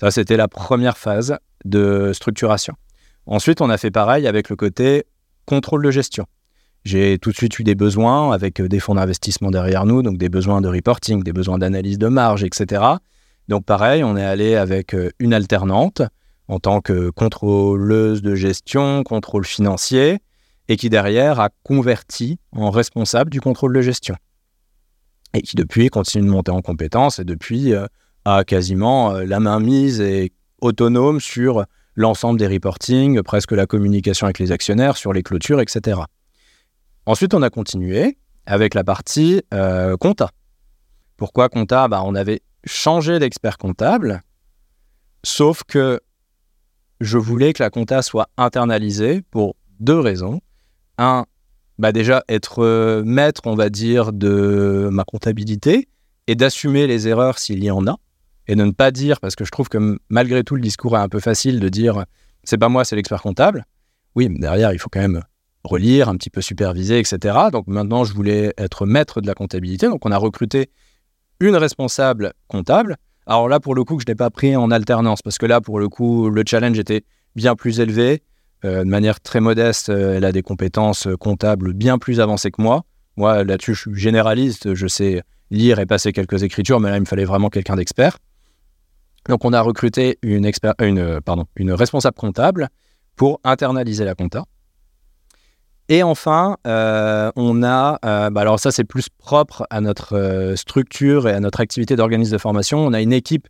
Speaker 2: Ça, c'était la première phase de structuration. Ensuite, on a fait pareil avec le côté contrôle de gestion. J'ai tout de suite eu des besoins avec euh, des fonds d'investissement derrière nous, donc des besoins de reporting, des besoins d'analyse de marge, etc. Donc pareil, on est allé avec euh, une alternante en tant que contrôleuse de gestion, contrôle financier. et qui derrière a converti en responsable du contrôle de gestion. Et qui depuis continue de monter en compétences et depuis euh, a quasiment la main mise et autonome sur l'ensemble des reportings, presque la communication avec les actionnaires, sur les clôtures, etc. Ensuite, on a continué avec la partie euh, compta. Pourquoi compta? Bah, On avait changé d'expert comptable, sauf que je voulais que la compta soit internalisée pour deux raisons. Un, bah déjà être euh, maître, on va dire, de ma comptabilité et d'assumer les erreurs s'il y en a et de ne pas dire, parce que je trouve que malgré tout, le discours est un peu facile de dire c'est pas moi, c'est l'expert comptable. Oui, mais derrière, il faut quand même relire, un petit peu superviser, etc. Donc maintenant, je voulais être maître de la comptabilité. Donc on a recruté une responsable comptable. Alors là, pour le coup, que je n'ai pas pris en alternance, parce que là, pour le coup, le challenge était bien plus élevé. Euh, de manière très modeste, euh, elle a des compétences comptables bien plus avancées que moi. Moi, là-dessus, je suis généraliste, je sais lire et passer quelques écritures, mais là, il me fallait vraiment quelqu'un d'expert. Donc, on a recruté une, une, responsable comptable pour internaliser la compta. Et enfin, euh, on a, euh, bah alors ça c'est plus propre à notre euh, structure et à notre activité d'organisme de formation, on a une équipe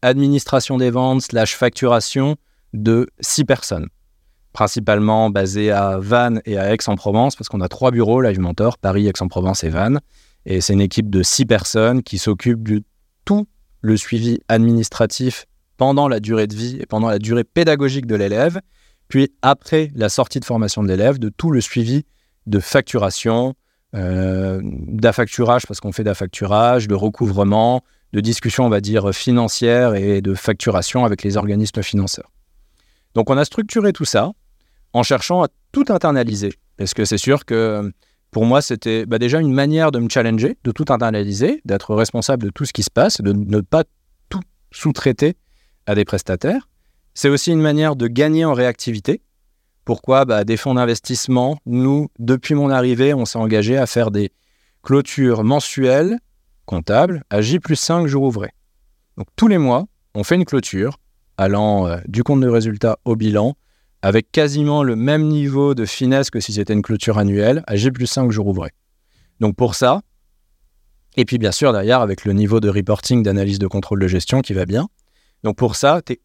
Speaker 2: administration des ventes slash facturation de six personnes, principalement basée à Vannes et à Aix-en-Provence, parce qu'on a trois bureaux, Live Mentor, Paris, Aix-en-Provence et Vannes. Et c'est une équipe de six personnes qui s'occupe de tout le suivi administratif pendant la durée de vie et pendant la durée pédagogique de l'élève, puis après la sortie de formation de l'élève, de tout le suivi de facturation, euh, d'affacturage, parce qu'on fait d'affacturage, de recouvrement, de discussion, on va dire, financière et de facturation avec les organismes financeurs. Donc on a structuré tout ça en cherchant à tout internaliser, parce que c'est sûr que pour moi, c'était bah, déjà une manière de me challenger, de tout internaliser, d'être responsable de tout ce qui se passe, de ne pas tout sous-traiter à des prestataires. C'est aussi une manière de gagner en réactivité. Pourquoi? Bah, Des fonds d'investissement, nous, depuis mon arrivée, on s'est engagé à faire des clôtures mensuelles, comptables, à J plus 5 jours ouvrés. Donc tous les mois, on fait une clôture allant euh, du compte de résultat au bilan, avec quasiment le même niveau de finesse que si c'était une clôture annuelle, à G plus 5 jours ouvrés. Donc pour ça, et puis bien sûr derrière avec le niveau de reporting, d'analyse de contrôle de gestion qui va bien. Donc pour ça, tu es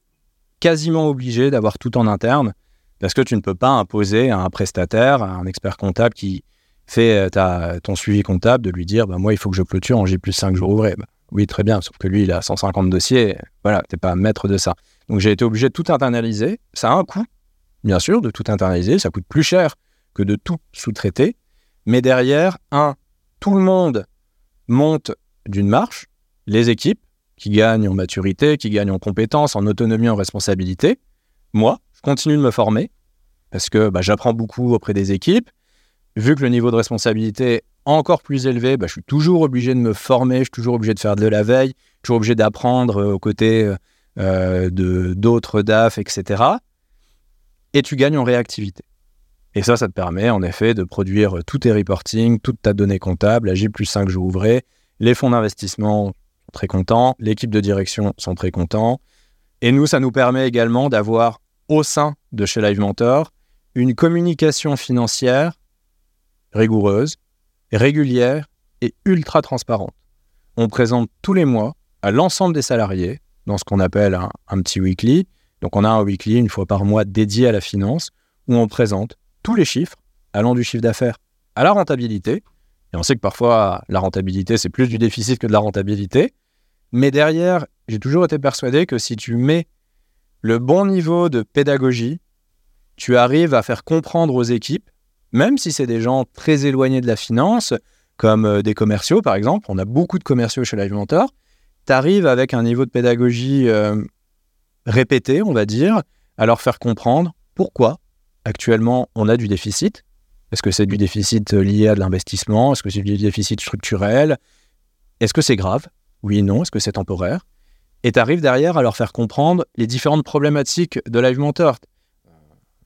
Speaker 2: quasiment obligé d'avoir tout en interne, parce que tu ne peux pas imposer à un prestataire, à un expert comptable qui fait euh, ta, ton suivi comptable, de lui dire, bah, moi il faut que je clôture en J plus 5 jours ouvrés. Bah, oui, très bien, sauf que lui, il a 150 dossiers, voilà, tu n'es pas maître de ça. Donc j'ai été obligé de tout internaliser, ça a un coût, bien sûr, de tout internaliser. Ça coûte plus cher que de tout sous-traiter. Mais derrière, un, tout le monde monte d'une marche, les équipes qui gagnent en maturité, qui gagnent en compétences, en autonomie, en responsabilité. Moi, je continue de me former parce que bah, j'apprends beaucoup auprès des équipes. Vu que le niveau de responsabilité est encore plus élevé, bah, je suis toujours obligé de me former, je suis toujours obligé de faire de la veille, toujours obligé d'apprendre euh, aux côtés euh, de d'autres DAF, etc et tu gagnes en réactivité. Et ça, ça te permet en effet de produire tous tes reporting, toute ta donnée comptable, la J plus 5 jours ouvrés, les fonds d'investissement sont très contents, l'équipe de direction sont très contents. Et nous, ça nous permet également d'avoir au sein de chez Live Mentor une communication financière rigoureuse, régulière et ultra transparente. On présente tous les mois à l'ensemble des salariés, dans ce qu'on appelle un, un petit weekly, donc on a un weekly une fois par mois dédié à la finance où on présente tous les chiffres allant du chiffre d'affaires à la rentabilité. Et on sait que parfois la rentabilité c'est plus du déficit que de la rentabilité. Mais derrière, j'ai toujours été persuadé que si tu mets le bon niveau de pédagogie, tu arrives à faire comprendre aux équipes, même si c'est des gens très éloignés de la finance, comme euh, des commerciaux par exemple, on a beaucoup de commerciaux chez Live Mentor, tu arrives avec un niveau de pédagogie euh, répéter, on va dire, à leur faire comprendre pourquoi actuellement on a du déficit. Est-ce que c'est du déficit lié à de l'investissement? Est-ce que c'est du déficit structurel? Est-ce que c'est grave? Oui, non. Est-ce que c'est temporaire? Et tu arrives derrière à leur faire comprendre les différentes problématiques de Live Mentor.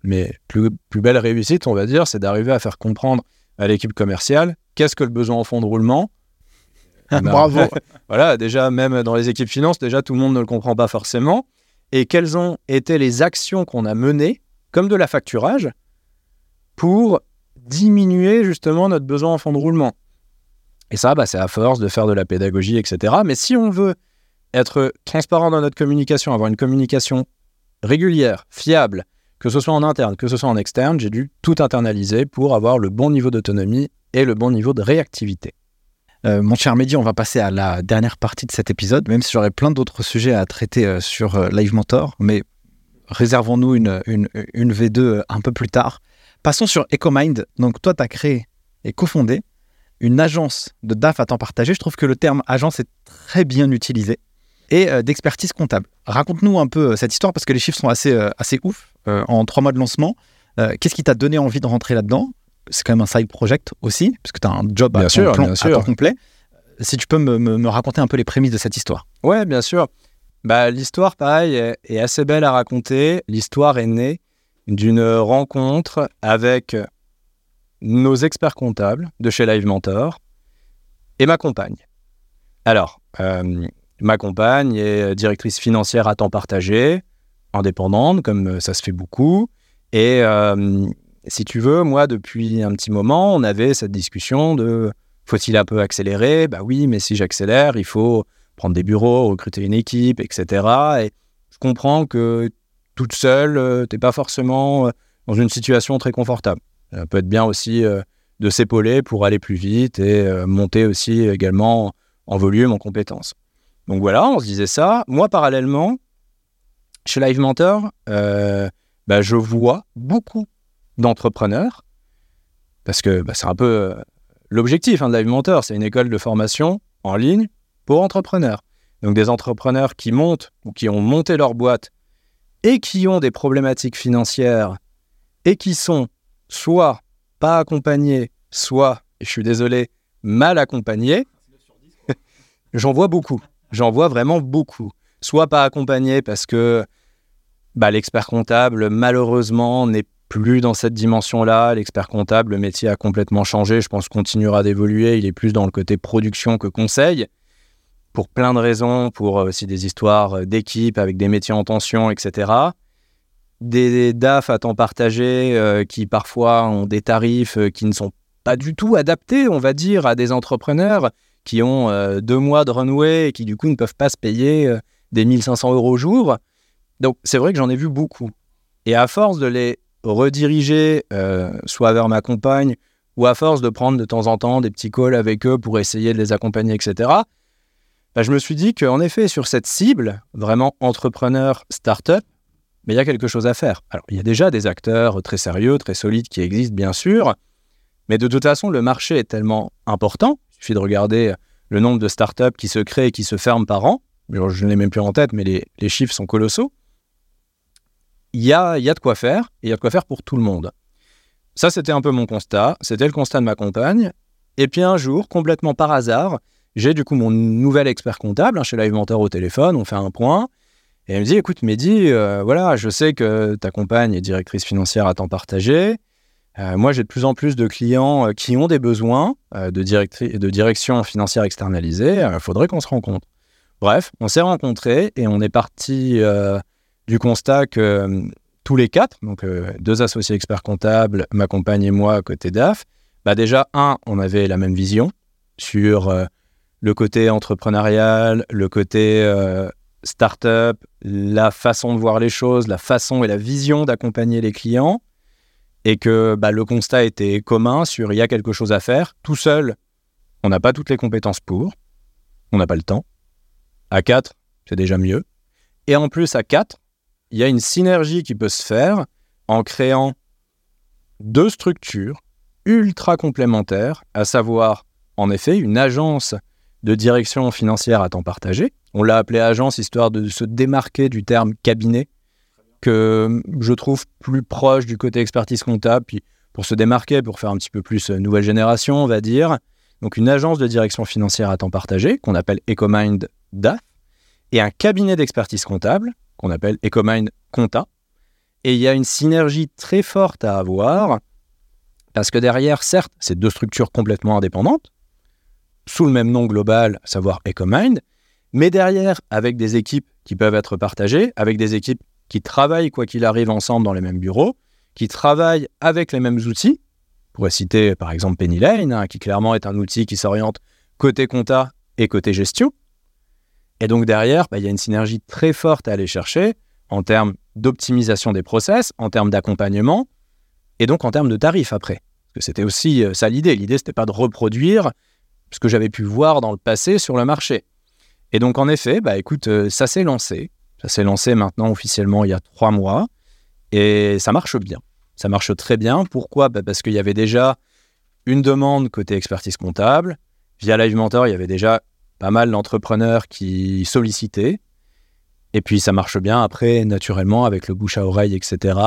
Speaker 2: Mais plus, plus belle réussite, on va dire, c'est d'arriver à faire comprendre à l'équipe commerciale qu'est-ce que le besoin en fonds de roulement. (laughs)
Speaker 3: Bravo.
Speaker 2: voilà, déjà, même dans les équipes finances, déjà, tout le monde ne le comprend pas forcément et quelles ont été les actions qu'on a menées, comme de la facturage, pour diminuer justement notre besoin en fonds de roulement? Et ça, bah, c'est à force de faire de la pédagogie, etc. Mais si on veut être transparent dans notre communication, avoir une communication régulière, fiable, que ce soit en interne, que ce soit en externe, j'ai dû tout internaliser pour avoir le bon niveau d'autonomie et le bon niveau de réactivité.
Speaker 3: Euh, mon cher Mehdi, on va passer à la dernière partie de cet épisode, même si j'aurais plein d'autres sujets à traiter euh, sur euh, Live Mentor, mais réservons-nous une, une, une, V2 un peu plus tard. Passons sur EcoMind. Donc toi, tu as créé et cofondé une agence de DAF à temps partagé. Je trouve que le terme agence est très bien utilisé et d'expertise comptable. Raconte-nous un peu cette histoire parce que les chiffres sont assez, assez ouf en trois mois de lancement. Qu'est-ce qui t'a donné envie de rentrer là-dedans? C'est quand même un side project aussi, parce que tu as un job à, temps complet. Si tu peux me, raconter un peu les prémices de cette histoire.
Speaker 2: Ouais, bien sûr. Bah, l'histoire, pareil, est, assez belle à raconter. L'histoire est née d'une rencontre avec nos experts comptables de chez Live Mentor et ma compagne. Alors, euh, ma compagne est directrice financière à temps partagé, indépendante, comme ça se fait beaucoup. Et euh, si tu veux, moi, depuis un petit moment, on avait cette discussion de faut-il un peu accélérer? Bah oui, mais si j'accélère, il faut prendre des bureaux, recruter une équipe, etc. Et je comprends que toute seule, euh, tu n'es pas forcément euh, dans une situation très confortable. Ça peut être bien aussi euh, de s'épauler pour aller plus vite et monter aussi également en volume, en compétences. Donc voilà, on se disait ça. Moi, parallèlement, chez Live Mentor, bah, je vois beaucoup d'entrepreneurs, parce que bah, c'est un peu euh, l'objectif hein, de Live Mentor, c'est une école de formation en ligne pour entrepreneurs. Donc des entrepreneurs qui montent ou qui ont monté leur boîte et qui ont des problématiques financières et qui sont soit pas accompagnés, soit, je suis désolé, mal accompagnés. (laughs) J'en vois beaucoup. J'en vois vraiment beaucoup. Soit pas accompagnés parce que bah, l'expert comptable, malheureusement, n'est plus dans cette dimension-là. L'expert comptable, le métier a complètement changé. Je pense continuera d'évoluer. Il est plus dans le côté production que conseil, pour plein de raisons, pour euh, aussi des histoires euh, d'équipe avec des métiers en tension, etc. Des DAF à temps partagé euh, qui parfois ont des tarifs qui ne sont pas du tout adaptés, on va dire, à des entrepreneurs qui ont deux mois de runway et qui du coup ne peuvent pas se payer des 1500 euros au jour. Donc c'est vrai que j'en ai vu beaucoup. Et à force de les rediriger euh, soit vers ma compagne ou à force de prendre de temps en temps des petits calls avec eux pour essayer de les accompagner, etc., bah, je me suis dit qu'en effet, sur cette cible, vraiment entrepreneur, start-up, mais il y a quelque chose à faire. Alors, il y a déjà des acteurs très sérieux, très solides qui existent, bien sûr, mais de toute façon, le marché est tellement important. Il suffit de regarder le nombre de startups qui se créent et qui se ferment par an. Je ne l'ai même plus en tête, mais les chiffres sont colossaux il y a, de quoi faire, et il y a de quoi faire pour tout le monde. Ça, c'était un peu mon constat, c'était le constat de ma compagne. Et puis un jour, complètement par hasard, j'ai du coup mon nouvel expert comptable hein, chez Live au téléphone, on fait un point, et elle me dit, écoute Mehdi, euh, voilà, je sais que ta compagne est directrice financière à temps partagé, euh, moi j'ai de plus en plus de clients euh, qui ont des besoins de, de direction financière externalisée, il faudrait qu'on se rencontre. Bref, on s'est rencontrés et on est parti du constat que euh, tous les quatre, donc euh, deux associés experts comptables, ma compagne et moi côté DAF, bah déjà, un, on avait la même vision sur euh, le côté entrepreneurial, le côté start-up, la façon de voir les choses, la façon et la vision d'accompagner les clients, et que bah, le constat était commun sur il y a quelque chose à faire. Tout seul, on n'a pas toutes les compétences pour, on n'a pas le temps. À quatre, c'est déjà mieux. Et en plus, à quatre, il y a une synergie qui peut se faire en créant deux structures ultra complémentaires, à savoir en effet une agence de direction financière à temps partagé. On l'a appelée agence histoire de se démarquer du terme cabinet, que je trouve plus proche du côté expertise comptable, puis pour se démarquer, pour faire un petit peu plus euh, nouvelle génération, on va dire. Donc une agence de direction financière à temps partagé, qu'on appelle EcoMind DAF, et un cabinet d'expertise comptable qu'on appelle EcoMind Compta. Et il y a une synergie très forte à avoir, parce que derrière, certes, c'est deux structures complètement indépendantes, sous le même nom global, savoir EcoMind, mais derrière, avec des équipes qui peuvent être partagées, avec des équipes qui travaillent, quoi qu'il arrive, ensemble dans les mêmes bureaux, qui travaillent avec les mêmes outils, pourrait citer par exemple Pennylane, hein, qui clairement est un outil qui s'oriente côté compta et côté gestion. Et donc derrière, bah, il y a une synergie très forte à aller chercher en termes d'optimisation des process, en termes d'accompagnement, et donc en termes de tarifs après. Parce que c'était aussi euh, ça l'idée. L'idée, c'était pas de reproduire ce que j'avais pu voir dans le passé sur le marché. Et donc en effet, bah écoute, euh, ça s'est lancé. Ça s'est lancé maintenant officiellement il y a trois mois, et ça marche bien. Ça marche très bien. Pourquoi? Bah, Parce qu'il y avait déjà une demande côté expertise comptable. Via Live Mentor, il y avait déjà pas mal d'entrepreneurs qui sollicitaient. Et puis ça marche bien après, naturellement, avec le bouche à oreille, etc.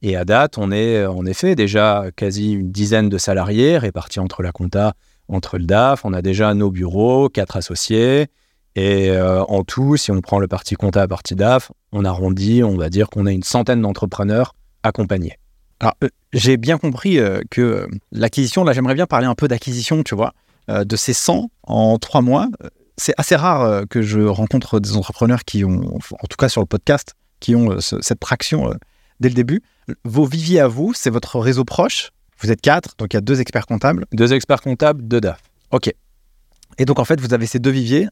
Speaker 2: Et à date, on est en effet déjà quasi une dizaine de salariés répartis entre la compta, entre le DAF. On a déjà nos bureaux, quatre associés. Et euh, en tout, si on prend le parti compta, parti DAF, on arrondit, on va dire qu'on a une centaine d'entrepreneurs accompagnés.
Speaker 3: Alors, euh, j'ai bien compris euh, que l'acquisition, là, j'aimerais bien parler un peu d'acquisition, tu vois, de ces 100 en trois mois. C'est assez rare que je rencontre des entrepreneurs qui ont, en tout cas sur le podcast, qui ont cette traction dès le début. Vos viviers à vous, c'est votre réseau proche. Vous êtes quatre, donc il y a deux experts comptables.
Speaker 2: Deux experts comptables, deux DAF.
Speaker 3: Ok. Et donc en fait, vous avez ces deux viviers,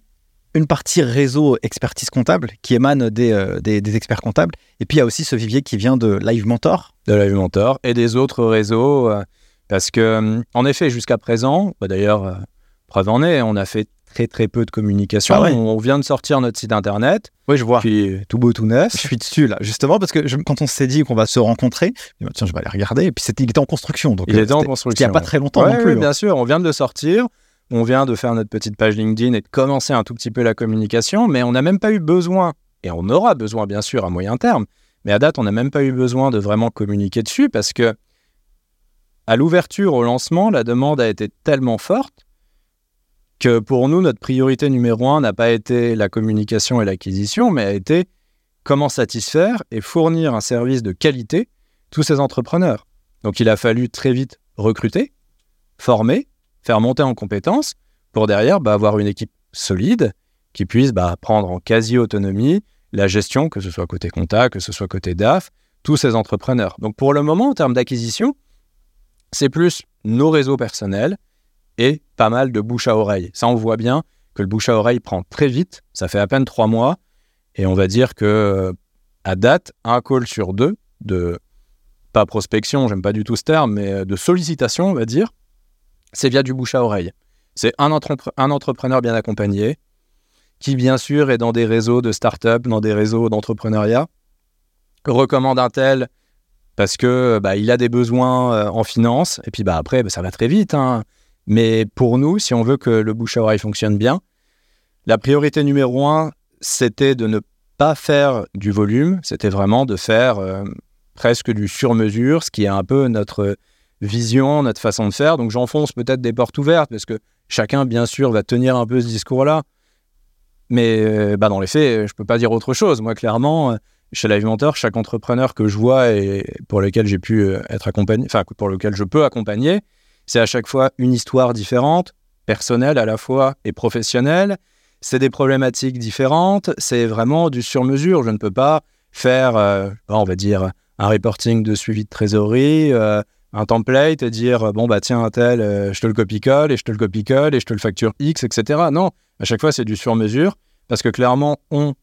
Speaker 3: une partie réseau expertise comptable qui émane des, euh, des, experts comptables, et puis il y a aussi ce vivier qui vient de Live Mentor.
Speaker 2: De Live Mentor et des autres réseaux, euh, parce que euh, en effet, jusqu'à présent, bah, d'ailleurs, preuve en est, on a fait très très peu de communication.
Speaker 3: Ah
Speaker 2: on, vient de sortir notre site internet.
Speaker 3: Oui, je vois.
Speaker 2: Puis tout beau, tout neuf.
Speaker 3: Je suis dessus là, justement parce que quand on s'est dit qu'on va se rencontrer, je tiens, je vais aller regarder. Et puis il était en construction, donc
Speaker 2: il était en construction.
Speaker 3: Il n'y a pas très longtemps non plus.
Speaker 2: Oui,
Speaker 3: hein.
Speaker 2: bien sûr, on vient de le sortir. On vient de faire notre petite page LinkedIn et de commencer un tout petit peu la communication, mais on n'a même pas eu besoin, et on aura besoin bien sûr à moyen terme, mais à date, on n'a même pas eu besoin de vraiment communiquer dessus parce que à l'ouverture, au lancement, la demande a été tellement forte que pour nous, notre priorité numéro un n'a pas été la communication et l'acquisition, mais a été comment satisfaire et fournir un service de qualité tous ces entrepreneurs. Donc il a fallu très vite recruter, former, faire monter en compétences pour derrière bah, avoir une équipe solide qui puisse bah, prendre en quasi-autonomie la gestion, que ce soit côté compta, que ce soit côté DAF, tous ces entrepreneurs. Donc pour le moment, en termes d'acquisition, c'est plus nos réseaux personnels et pas mal de bouche à oreille. Ça, on voit bien que le bouche à oreille prend très vite. Ça fait à peine trois mois. Et on va dire que à date, un call sur deux de pas prospection, j'aime pas du tout ce terme, mais de sollicitation, on va dire, c'est via du bouche à oreille. C'est un, un, entrepreneur bien accompagné qui, bien sûr, est dans des réseaux de start-up, dans des réseaux d'entrepreneuriat, recommande un tel parce que bah, il a des besoins euh, en finance, et puis bah, après, bah, ça va très vite. Hein. Mais pour nous, si on veut que le bouche à oreille fonctionne bien, la priorité numéro un, c'était de ne pas faire du volume, c'était vraiment de faire euh, presque du sur-mesure, ce qui est un peu notre vision, notre façon de faire. Donc j'enfonce peut-être des portes ouvertes parce que chacun, bien sûr, va tenir un peu ce discours-là. Mais euh, bah, dans les faits, je ne peux pas dire autre chose. Moi, clairement, chez Live Mentor, chaque entrepreneur que je vois et pour lequel j'ai pu euh, être accompagné, enfin pour lequel je peux accompagner, c'est à chaque fois une histoire différente, personnelle à la fois et professionnelle. C'est des problématiques différentes. C'est vraiment du sur-mesure. Je ne peux pas faire, on va dire, un reporting de suivi de trésorerie, un template et dire bon bah tiens un tel euh, je te le copie-colle et je te le copie-colle et je te le facture X etc. Non, à chaque fois c'est du sur-mesure parce que clairement on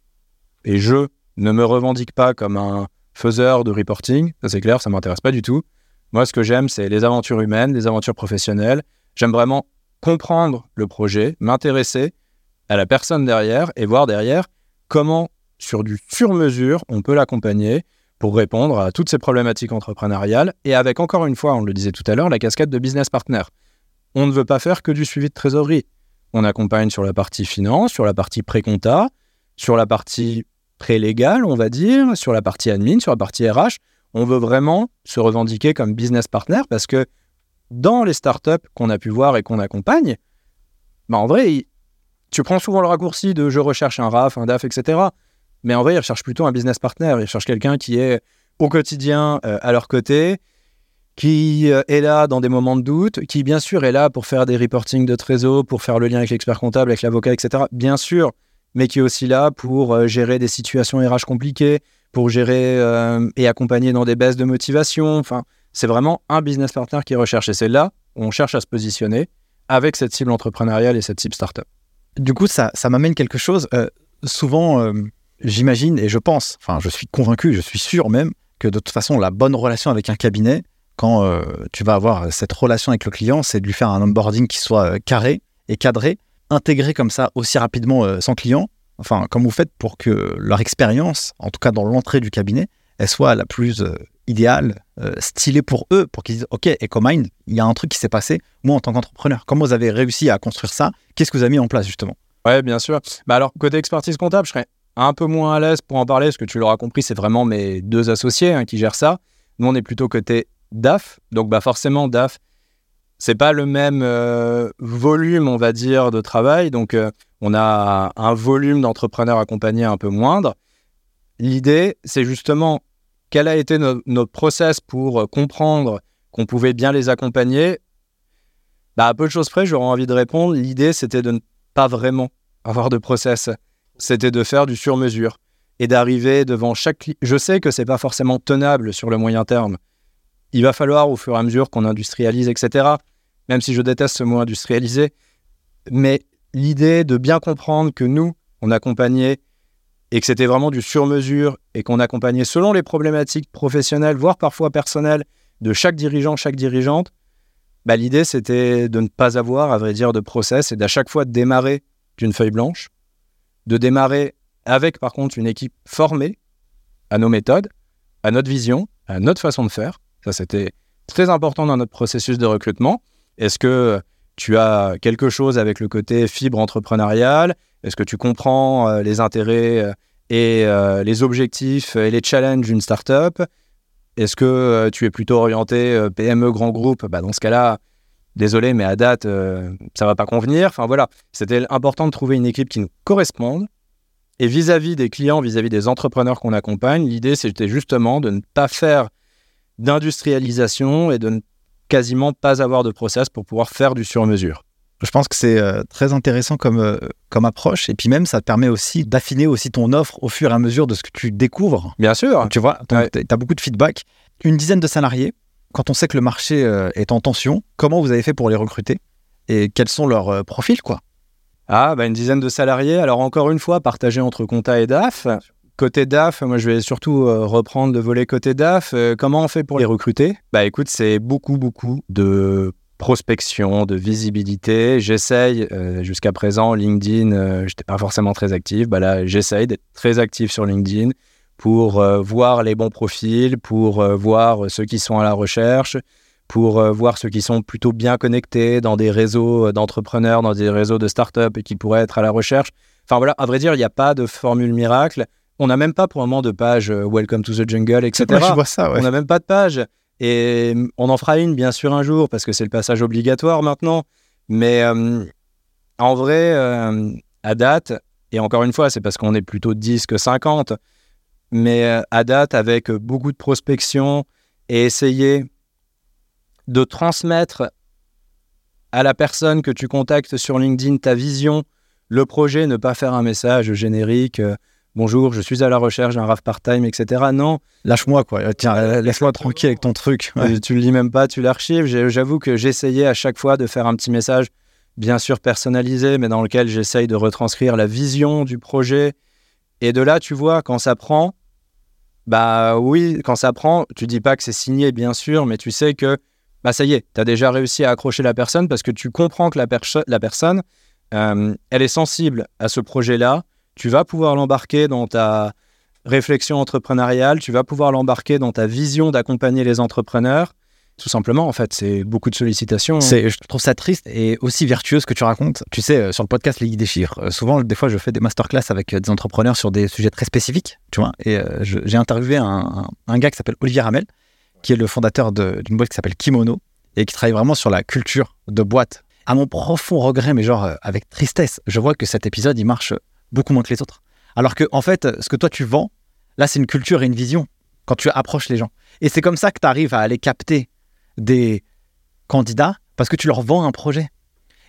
Speaker 2: et je ne me revendique pas comme un faiseur de reporting, ça c'est clair, ça m'intéresse pas du tout. Moi ce que j'aime c'est les aventures humaines, les aventures professionnelles. J'aime vraiment comprendre le projet, m'intéresser à la personne derrière et voir derrière comment sur du sur-mesure on peut l'accompagner pour répondre à toutes ces problématiques entrepreneuriales et avec encore une fois, on le disait tout à l'heure, la casquette de business partner. On ne veut pas faire que du suivi de trésorerie. On accompagne sur la partie finance, sur la partie pré-compta, sur la partie pré-légale, on va dire, sur la partie admin, sur la partie RH. On veut vraiment se revendiquer comme business partner parce que dans les startups qu'on a pu voir et qu'on accompagne, bah en vrai, tu prends souvent le raccourci de je recherche un RAF, un DAF, etc. Mais en vrai, ils recherchent plutôt un business partner. Ils cherchent quelqu'un qui est au quotidien euh, à leur côté, qui euh, est là dans des moments de doute, qui bien sûr est là pour faire des reportings de trésor, pour faire le lien avec l'expert comptable, avec l'avocat, etc. Bien sûr, mais qui est aussi là pour euh, gérer des situations RH compliquées, pour gérer et accompagner dans des baisses de motivation. Enfin, c'est vraiment un business partner qui recherche. Et c'est là où on cherche à se positionner avec cette cible entrepreneuriale et cette cible startup.
Speaker 3: Du coup, ça, m'amène quelque chose. Euh, souvent, euh, j'imagine et je pense, enfin, je suis convaincu, je suis sûr même que de toute façon, la bonne relation avec un cabinet, quand euh, tu vas avoir cette relation avec le client, c'est de lui faire un onboarding qui soit carré et cadré, intégré comme ça aussi rapidement son client. Enfin, comme vous faites pour que leur expérience, en tout cas dans l'entrée du cabinet, elle soit la plus idéal, euh, stylé pour eux, pour qu'ils disent Ok, EcoMind, il y a un truc qui s'est passé, moi en tant qu'entrepreneur. Comment vous avez réussi à construire ça? Qu'est-ce que vous avez mis en place justement?
Speaker 2: Ouais, bien sûr. Bah alors, côté expertise comptable, je serais un peu moins à l'aise pour en parler, parce que tu l'auras compris, c'est vraiment mes deux associés hein, qui gèrent ça. Nous, on est plutôt côté DAF. Donc, bah forcément, DAF, c'est pas le même euh, volume, on va dire, de travail. Donc, euh, on a un volume d'entrepreneurs accompagnés un peu moindre. L'idée, c'est justement quel a été notre process pour euh, comprendre qu'on pouvait bien les accompagner bah, À peu de choses près, j'aurais envie de répondre. L'idée, c'était de ne pas vraiment avoir de process. C'était de faire du sur-mesure et d'arriver devant chaque. Je sais que c'est pas forcément tenable sur le moyen terme. Il va falloir, au fur et à mesure qu'on industrialise, etc., même si je déteste ce mot industrialiser, mais l'idée de bien comprendre que nous, on accompagnait et que c'était vraiment du sur-mesure et qu'on accompagnait selon les problématiques professionnelles, voire parfois personnelles, de chaque dirigeant, chaque dirigeante, bah, l'idée c'était de ne pas avoir, à vrai dire, de process et d'à chaque fois démarrer d'une feuille blanche, de démarrer avec par contre une équipe formée à nos méthodes, à notre vision, à notre façon de faire. Ça c'était très important dans notre processus de recrutement. Est-ce que tu as quelque chose avec le côté fibre entrepreneuriale Est-ce que tu comprends euh, les intérêts euh, et euh, les objectifs et les challenges d'une startup? Est-ce que tu es plutôt orienté PME grand groupe? Bah, Dans ce cas-là, désolé, mais à date, ça va pas convenir. Enfin voilà, c'était important de trouver une équipe qui nous corresponde. Et vis-à-vis des clients, vis-à-vis des entrepreneurs qu'on accompagne, l'idée c'était justement de ne pas faire d'industrialisation et de ne quasiment pas avoir de process pour pouvoir faire du sur-mesure.
Speaker 3: Je pense que c'est euh, très intéressant comme, euh, comme approche. Et puis même, ça te permet aussi d'affiner aussi ton offre au fur et à mesure de ce que tu découvres.
Speaker 2: Bien sûr.
Speaker 3: Tu vois, tu as beaucoup de feedback. Une dizaine de salariés, quand on sait que le marché euh, est en tension, comment vous avez fait pour les recruter? Et quels sont leurs profils, quoi?
Speaker 2: Ah, bah une dizaine de salariés. Alors encore une fois, partagés entre compta et DAF. Côté DAF, moi je vais surtout euh, reprendre le volet côté DAF. Euh, comment on fait pour les recruter? Bah écoute, c'est beaucoup, beaucoup de prospection, de visibilité. J'essaye, euh, jusqu'à présent, LinkedIn, je n'étais pas forcément très actif. Bah là, j'essaye d'être très actif sur LinkedIn pour voir les bons profils, pour voir ceux qui sont à la recherche, pour voir ceux qui sont plutôt bien connectés dans des réseaux d'entrepreneurs, dans des réseaux de startups et qui pourraient être à la recherche. Enfin voilà, à vrai dire, il n'y a pas de formule miracle. On n'a même pas pour le moment de page euh, Welcome to the Jungle, etc.
Speaker 3: je vois ça,
Speaker 2: On n'a même pas de page. Et mm, on en fera une, bien sûr, un jour, parce que c'est le passage obligatoire maintenant. Mais euh, en vrai, euh, à date, et encore une fois, c'est parce qu'on est plutôt 10 que 50, mais à date, avec beaucoup de prospection et essayer de transmettre à la personne que tu contactes sur LinkedIn ta vision, le projet, ne pas faire un message générique bonjour, je suis à la recherche d'un RAF part-time, etc. Non.
Speaker 3: Lâche-moi, quoi. Tiens, laisse-moi tranquille avec ton truc.
Speaker 2: Euh, tu le lis même pas, tu l'archives. J'avoue que j'essayais à chaque fois de faire un petit message, bien sûr personnalisé, mais dans lequel j'essaye de retranscrire la vision du projet. Et de là, tu vois, quand ça prend, bah oui, quand ça prend, tu dis pas que c'est signé, bien sûr, mais tu sais que, bah ça y est, tu as déjà réussi à accrocher la personne parce que tu comprends que la, la personne, euh, elle est sensible à ce projet-là tu vas pouvoir l'embarquer dans ta réflexion entrepreneuriale, tu vas pouvoir l'embarquer dans ta vision d'accompagner les entrepreneurs. Tout simplement, en fait, c'est beaucoup de sollicitations.
Speaker 3: C'est, je trouve ça triste et aussi vertueux ce que tu racontes. Tu sais, euh, sur le podcast Les Guides des euh, souvent, des fois, je fais des masterclass avec euh, des entrepreneurs sur des sujets très spécifiques, tu vois. Et j'ai interviewé un, un, gars qui s'appelle Olivier Ramel, qui est le fondateur d'une boîte qui s'appelle Kimono et qui travaille vraiment sur la culture de boîte. À mon profond regret, mais genre avec tristesse, je vois que cet épisode, il marche beaucoup moins que les autres. Alors que, en fait, ce que toi tu vends, là, c'est une culture et une vision quand tu approches les gens. Et c'est comme ça que tu arrives à aller capter des candidats parce que tu leur vends un projet.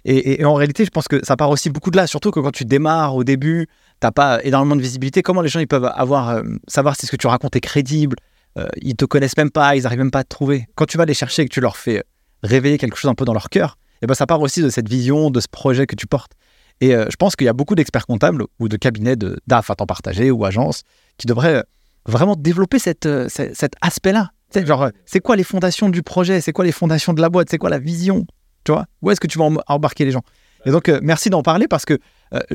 Speaker 3: Et, en réalité, je pense que ça part aussi beaucoup de là, surtout que quand tu démarres au début, tu n'as pas énormément de visibilité. Comment les gens ils peuvent avoir, euh, savoir si ce que tu racontes est crédible, euh, ils te connaissent même pas, ils n'arrivent même pas à te trouver. Quand tu vas les chercher et que tu leur fais réveiller quelque chose un peu dans leur cœur, et ben ça part aussi de cette vision, de ce projet que tu portes. Et euh, je pense qu'il y a beaucoup d'experts comptables ou de cabinets de DAF à temps partagé ou agences qui devraient euh, vraiment développer euh, cet, aspect-là. Genre, c'est quoi les fondations du projet? C'est quoi les fondations de la boîte? C'est quoi la vision? Tu vois? Où est-ce que tu vas em- embarquer les gens? Et donc, merci d'en parler parce que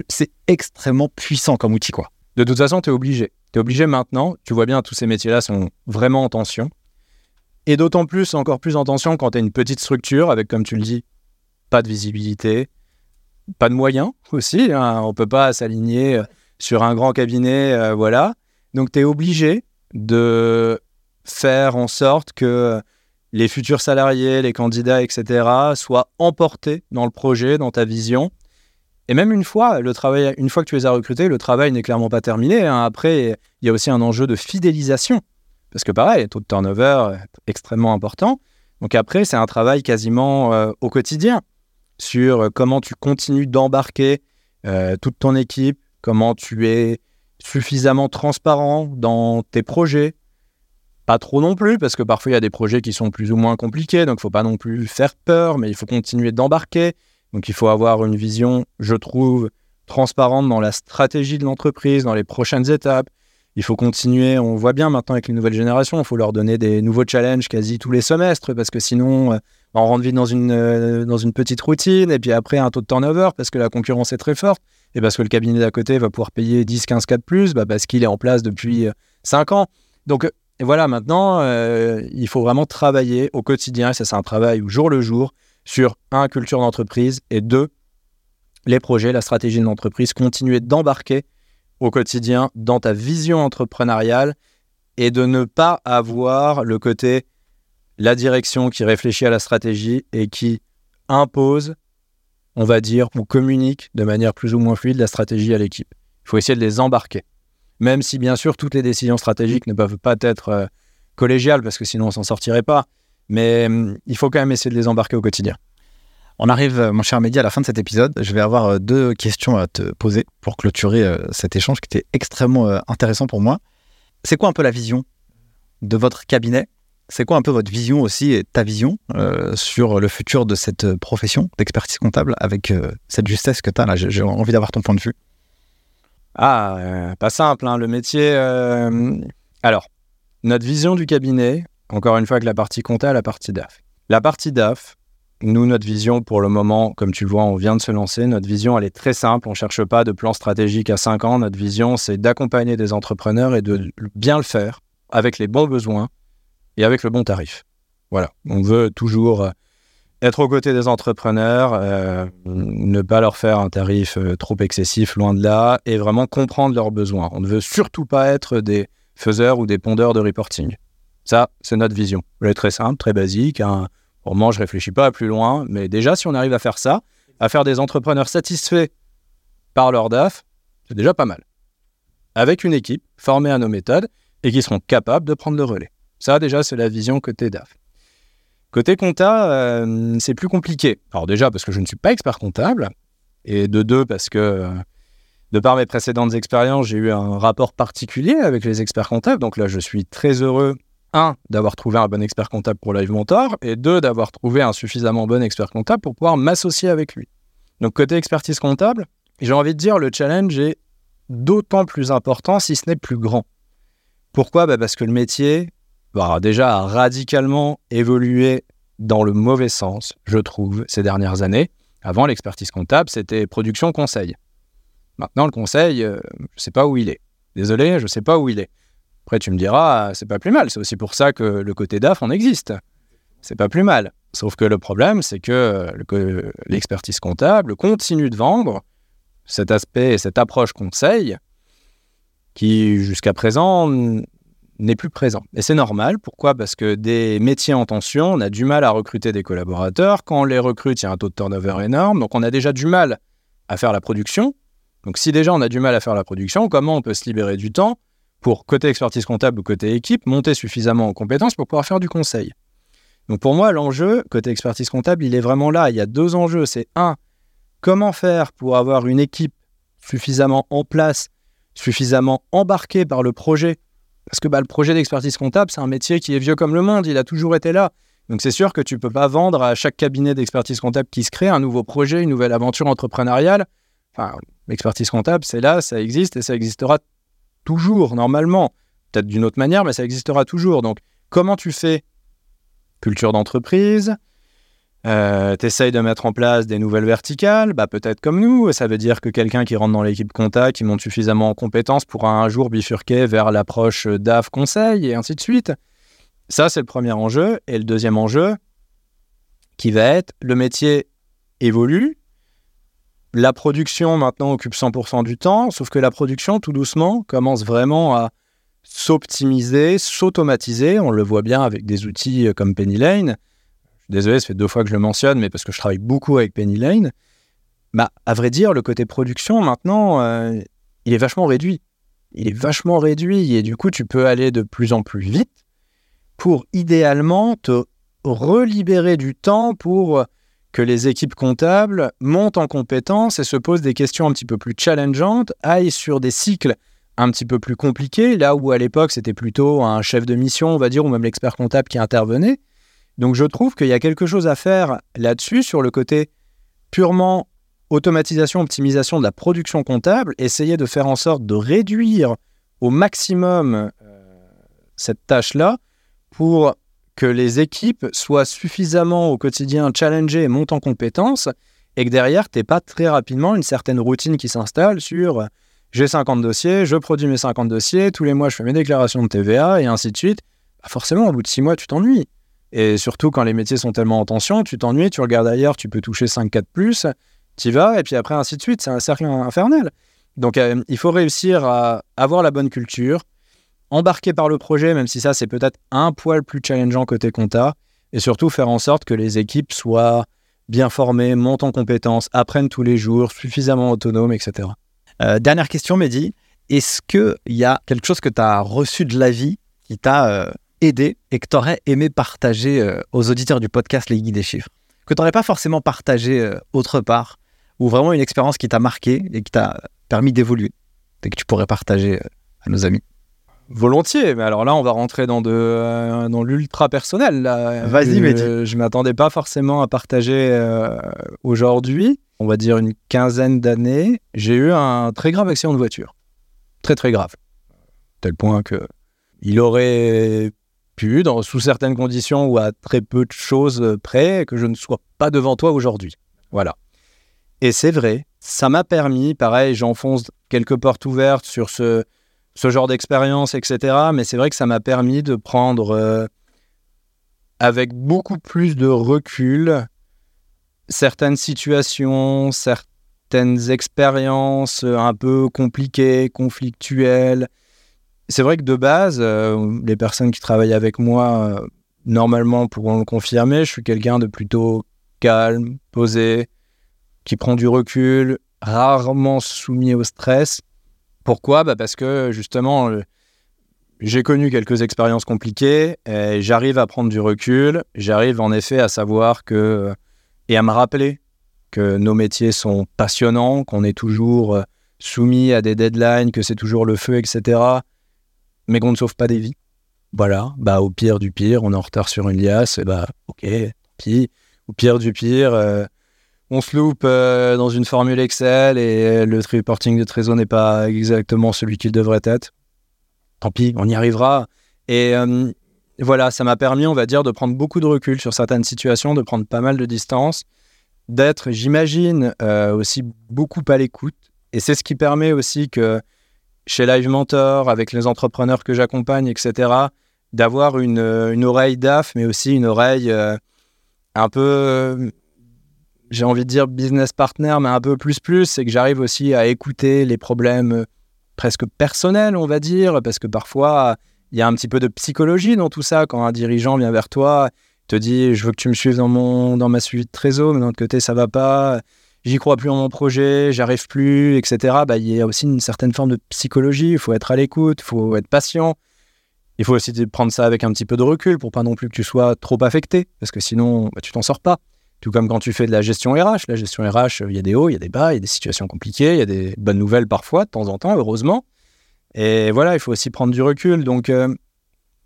Speaker 3: c'est extrêmement puissant comme outil.
Speaker 2: De toute façon, tu es obligé. Tu es obligé maintenant. Tu vois bien, tous ces métiers-là sont vraiment en tension. Et d'autant plus, encore plus en tension quand tu as une petite structure avec, comme tu le dis, pas de visibilité, pas de moyens aussi. hein. On peut pas s'aligner euh, sur un grand cabinet, euh, voilà. Donc, tu es obligé de faire en sorte que les futurs salariés, les candidats, etc., soient emportés dans le projet, dans ta vision. Et même une fois, le travail, une fois que tu les as recrutés, le travail n'est clairement pas terminé. hein. Après, il y a aussi un enjeu de fidélisation. Parce que pareil, taux de turnover est extrêmement important. Donc après, c'est un travail quasiment euh, au quotidien sur euh, comment tu continues d'embarquer euh, toute ton équipe, comment tu es suffisamment transparent dans tes projets. Pas trop non plus, parce que parfois il y a des projets qui sont plus ou moins compliqués, donc il ne faut pas non plus faire peur, mais il faut continuer d'embarquer. Donc il faut avoir une vision, je trouve, transparente dans la stratégie de l'entreprise, dans les prochaines étapes. Il faut continuer, on voit bien maintenant avec les nouvelles générations, il faut leur donner des nouveaux challenges quasi tous les semestres, parce que sinon, euh, on rentre vite dans une, euh, dans une petite routine, et puis après un taux de turnover, parce que la concurrence est très forte, et parce que le cabinet d'à côté va pouvoir payer 10, 15 cas de plus, bah, parce qu'il est en place depuis 5 ans. Donc euh, voilà, maintenant, euh, il faut vraiment travailler au quotidien, et ça c'est un travail au jour le jour, sur un, culture d'entreprise, et deux, les projets, la stratégie de l'entreprise, continuer d'embarquer au quotidien dans ta vision entrepreneuriale et de ne pas avoir le côté la direction qui réfléchit à la stratégie et qui impose, on va dire, ou communique de manière plus ou moins fluide la stratégie à l'équipe. Il faut essayer de les embarquer. Même si, bien sûr, toutes les décisions stratégiques ne peuvent pas être euh, collégiales, parce que sinon on s'en sortirait pas. Mais hum, il faut quand même essayer de les embarquer au quotidien.
Speaker 3: On arrive, euh, mon cher Mehdi, à la fin de cet épisode. Je vais avoir euh, deux questions à te poser pour clôturer cet échange qui était extrêmement intéressant pour moi. C'est quoi un peu la vision de votre cabinet C'est quoi un peu votre vision aussi et ta vision euh, sur le futur de cette euh, profession d'expertise comptable avec euh, cette justesse que tu as là? J'ai envie d'avoir ton point de vue.
Speaker 2: Ah, pas simple, hein, le métier. Alors, notre vision du cabinet, encore une fois, avec la partie compta, la partie DAF. La partie DAF, nous, notre vision pour le moment, comme tu le vois, on vient de se lancer. Notre vision, elle est très simple. On ne cherche pas de plan stratégique à 5 ans. Notre vision, c'est d'accompagner des entrepreneurs et de bien le faire avec les bons besoins et avec le bon tarif. Voilà. On veut toujours euh, être aux côtés des entrepreneurs, euh, ne pas leur faire un tarif euh, trop excessif, loin de là, et vraiment comprendre leurs besoins. On ne veut surtout pas être des faiseurs ou des pondeurs de reporting. Ça, c'est notre vision. Elle est très simple, très basique. Hein. Pour moi, je réfléchis pas à plus loin, mais déjà, si on arrive à faire ça, à faire des entrepreneurs satisfaits par leur DAF, c'est déjà pas mal. Avec une équipe formée à nos méthodes et qui seront capables de prendre le relais. Ça, déjà, c'est la vision côté DAF. Côté compta, euh, c'est plus compliqué. Alors déjà parce que je ne suis pas expert comptable, et de deux parce que, euh, de par mes précédentes expériences, j'ai eu un rapport particulier avec les experts comptables. Donc là, je suis très heureux, un, d'avoir trouvé un bon expert comptable pour Live Mentor, et deux, d'avoir trouvé un suffisamment bon expert comptable pour pouvoir m'associer avec lui. Donc côté expertise comptable, j'ai envie de dire le challenge est d'autant plus important, si ce n'est plus grand. Pourquoi? Bah, Parce que le métier, bah, déjà radicalement évolué dans le mauvais sens, je trouve, ces dernières années. Avant, l'expertise comptable, c'était production conseil. Maintenant, le conseil, euh, je ne sais pas où il est. Désolé, je ne sais pas où il est. Après, tu me diras, c'est pas plus mal. C'est aussi pour ça que le côté DAF, on existe. C'est pas plus mal. Sauf que le problème, c'est que l'expertise comptable continue de vendre cet aspect et cette approche conseil qui, jusqu'à présent, n'est plus présent. Et c'est normal. Pourquoi? Parce que des métiers en tension, on a du mal à recruter des collaborateurs. Quand on les recrute, il y a un taux de turnover énorme. Donc, on a déjà du mal à faire la production. Donc, si déjà on a du mal à faire la production, comment on peut se libérer du temps pour, côté expertise comptable ou côté équipe, monter suffisamment en compétences pour pouvoir faire du conseil? Donc, pour moi, l'enjeu, côté expertise comptable, il est vraiment là. Il y a deux enjeux. C'est un, comment faire pour avoir une équipe suffisamment en place, suffisamment embarquée par le projet Parce que bah, le projet d'expertise comptable, c'est un métier qui est vieux comme le monde, il a toujours été là. Donc c'est sûr que tu ne peux pas vendre à chaque cabinet d'expertise comptable qui se crée un nouveau projet, une nouvelle aventure entrepreneuriale. Enfin, l'expertise comptable, c'est là, ça existe et ça existera toujours, normalement. Peut-être d'une autre manière, mais ça existera toujours. Donc comment tu fais? Culture d'entreprise, euh, tu essayes de mettre en place des nouvelles verticales, bah peut-être comme nous. Ça veut dire que quelqu'un qui rentre dans l'équipe compta, qui monte suffisamment en compétences, pourra un jour bifurquer vers l'approche DAF conseil et ainsi de suite. Ça, c'est le premier enjeu. Et le deuxième enjeu, qui va être le métier évolue. La production maintenant occupe 100% du temps, sauf que la production, tout doucement, commence vraiment à s'optimiser, s'automatiser. On le voit bien avec des outils comme Penny Lane désolé, ça fait deux fois que je le mentionne, mais parce que je travaille beaucoup avec Penny Lane. Bah, à vrai dire, le côté production, maintenant, euh, il est vachement réduit. Il est vachement réduit et du coup, tu peux aller de plus en plus vite pour idéalement te relibérer du temps pour que les équipes comptables montent en compétences et se posent des questions un petit peu plus challengeantes, aillent sur des cycles un petit peu plus compliqués, là où à l'époque c'était plutôt un chef de mission, on va dire, ou même l'expert comptable qui intervenait. Donc je trouve qu'il y a quelque chose à faire là-dessus sur le côté purement automatisation, optimisation de la production comptable, essayer de faire en sorte de réduire au maximum euh, cette tâche-là pour que les équipes soient suffisamment au quotidien challengées et montent en compétences et que derrière, tu pas très rapidement une certaine routine qui s'installe sur j'ai 50 dossiers, je produis mes 50 dossiers, tous les mois je fais mes déclarations de TVA et ainsi de suite. Bah, forcément, au bout de 6 mois, tu t'ennuies. Et surtout, quand les métiers sont tellement en tension, tu t'ennuies, tu regardes ailleurs, tu peux toucher 5-4 plus, tu vas, et puis après, ainsi de suite. C'est un cercle infernal. Donc, euh, il faut réussir à avoir la bonne culture, embarquer par le projet, même si ça, c'est peut-être un poil plus challengeant côté compta, et surtout faire en sorte que les équipes soient bien formées, montent en compétences, apprennent tous les jours, suffisamment autonomes, etc.
Speaker 3: Euh, dernière question, Mehdi. Est-ce qu'il y a quelque chose que tu as reçu de la vie qui t'a euh, aidé et que tu aurais aimé partager euh, aux auditeurs du podcast Les Guides des Chiffres Que tu n'aurais pas forcément partagé euh, autre part Ou vraiment une expérience qui t'a marqué et qui t'a permis d'évoluer et que tu pourrais partager euh, à nos amis
Speaker 2: Volontiers, mais alors là, on va rentrer dans, de, dans l'ultra personnel.
Speaker 3: Vas-y, Mehdi.
Speaker 2: Je ne m'attendais pas forcément à partager aujourd'hui. On va dire une quinzaine d'années. J'ai eu un très grave accident de voiture. Très, très grave. Tel point que il aurait dans, sous certaines conditions ou à très peu de choses euh, près, que je ne sois pas devant toi aujourd'hui. Voilà. Et c'est vrai, ça m'a permis, pareil, j'enfonce quelques portes ouvertes sur ce, ce genre d'expérience, etc. Mais c'est vrai que ça m'a permis de prendre euh, avec beaucoup plus de recul certaines situations, certaines expériences euh, un peu compliquées, conflictuelles, c'est vrai que de base, euh, les personnes qui travaillent avec moi, euh, normalement, pourront le confirmer. Je suis quelqu'un de plutôt calme, posé, qui prend du recul, rarement soumis au stress. Pourquoi? Bah Parce que justement, euh, j'ai connu quelques expériences compliquées et j'arrive à prendre du recul. J'arrive en effet à savoir que et à me rappeler que nos métiers sont passionnants, qu'on est toujours soumis à des deadlines, que c'est toujours le feu, etc mais qu'on ne sauve pas des vies. Voilà, bah au pire du pire, on est en retard sur une liasse, et bah ok, puis au pire du pire, euh, on se loupe euh, dans une formule Excel et le reporting de Trésor n'est pas exactement celui qu'il devrait être. Tant pis, on y arrivera. Et euh, voilà, ça m'a permis, on va dire, de prendre beaucoup de recul sur certaines situations, de prendre pas mal de distance, d'être, j'imagine, aussi beaucoup à l'écoute. Et c'est ce qui permet aussi que chez Live Mentor, avec les entrepreneurs que j'accompagne, etc., d'avoir une, une, oreille DAF, mais aussi une oreille euh, un peu, euh, j'ai envie de dire business partner, mais un peu plus plus, c'est que j'arrive aussi à écouter les problèmes euh, presque personnels, on va dire, parce que parfois, il y a un petit peu de psychologie dans tout ça. Quand un dirigeant vient vers toi, te dit, je veux que tu me suives dans, mon, dans ma suite de trésor, mais d'un autre côté, ça va pas j'y crois plus en mon projet, j'arrive plus, etc. Bah, il y a aussi une certaine forme de psychologie. Il faut être à l'écoute, il faut être patient. Il faut aussi prendre ça avec un petit peu de recul pour pas non plus que tu sois trop affecté, parce que sinon, bah, tu t'en sors pas. Tout comme quand tu fais de la gestion RH. La gestion RH, il y a des hauts, il y a des bas, il y a des situations compliquées, il y a des bonnes nouvelles parfois, de temps en temps, heureusement. Et voilà, il faut aussi prendre du recul. Donc euh,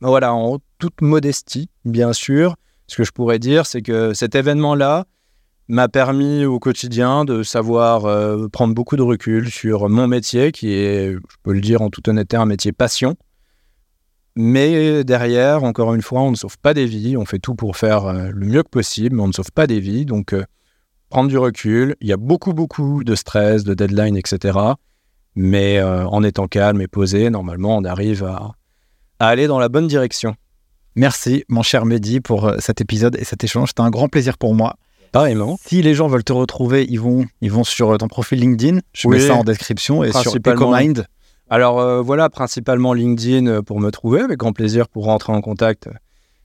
Speaker 2: voilà, en toute modestie, bien sûr, ce que je pourrais dire, c'est que cet événement-là m'a permis au quotidien de savoir euh, prendre beaucoup de recul sur mon métier, qui est, je peux le dire en toute honnêteté, un métier passion. Mais derrière, encore une fois, on ne sauve pas des vies, on fait tout pour faire euh, le mieux que possible, mais on ne sauve pas des vies. Donc, euh, prendre du recul, il y a beaucoup, beaucoup de stress, de deadline, etc. Mais en étant calme et posé, normalement, on arrive à, à aller dans la bonne direction.
Speaker 3: Merci, mon cher Mehdi, pour cet épisode et cet échange. C'était un grand plaisir pour moi.
Speaker 2: Pareillement.
Speaker 3: Si les gens veulent te retrouver, ils vont, ils vont sur ton profil LinkedIn. Je mets ça en description et sur. EcoMind.
Speaker 2: Alors euh, voilà, principalement LinkedIn euh, pour me trouver, avec grand plaisir pour rentrer en contact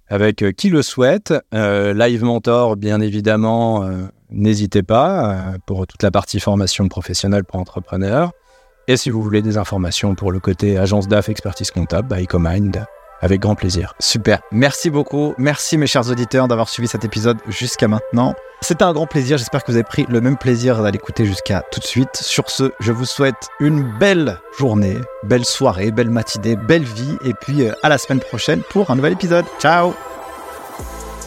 Speaker 2: avec euh, qui le souhaite. Euh, Live Mentor, bien évidemment, euh, n'hésitez pas euh, pour toute la partie formation professionnelle pour entrepreneurs. Et si vous voulez des informations pour le côté agence DAF expertise comptable, bah, EcoMind, avec grand plaisir.
Speaker 3: Super. Merci beaucoup. Merci mes chers auditeurs d'avoir suivi cet épisode jusqu'à maintenant. C'était un grand plaisir. J'espère que vous avez pris le même plaisir à l'écouter jusqu'à tout de suite. Sur ce, je vous souhaite une belle journée, belle soirée, belle matinée, belle vie. Et puis euh, à la semaine prochaine pour un nouvel épisode. Ciao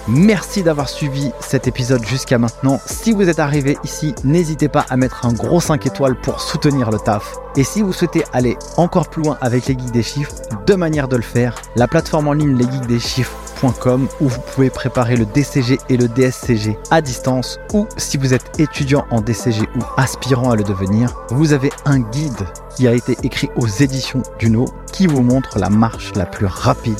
Speaker 3: Merci d'avoir suivi cet épisode jusqu'à maintenant. Si vous êtes arrivé ici, n'hésitez pas à mettre un gros 5 étoiles pour soutenir le taf. Et si vous souhaitez aller encore plus loin avec les geeks des chiffres, deux manières de le faire. La plateforme en ligne lesgeeksdeschiffres.com où vous pouvez préparer le DCG et le DSCG à distance ou si vous êtes étudiant en DCG ou aspirant à le devenir, vous avez un guide qui a été écrit aux éditions Duno qui vous montre la marche la plus rapide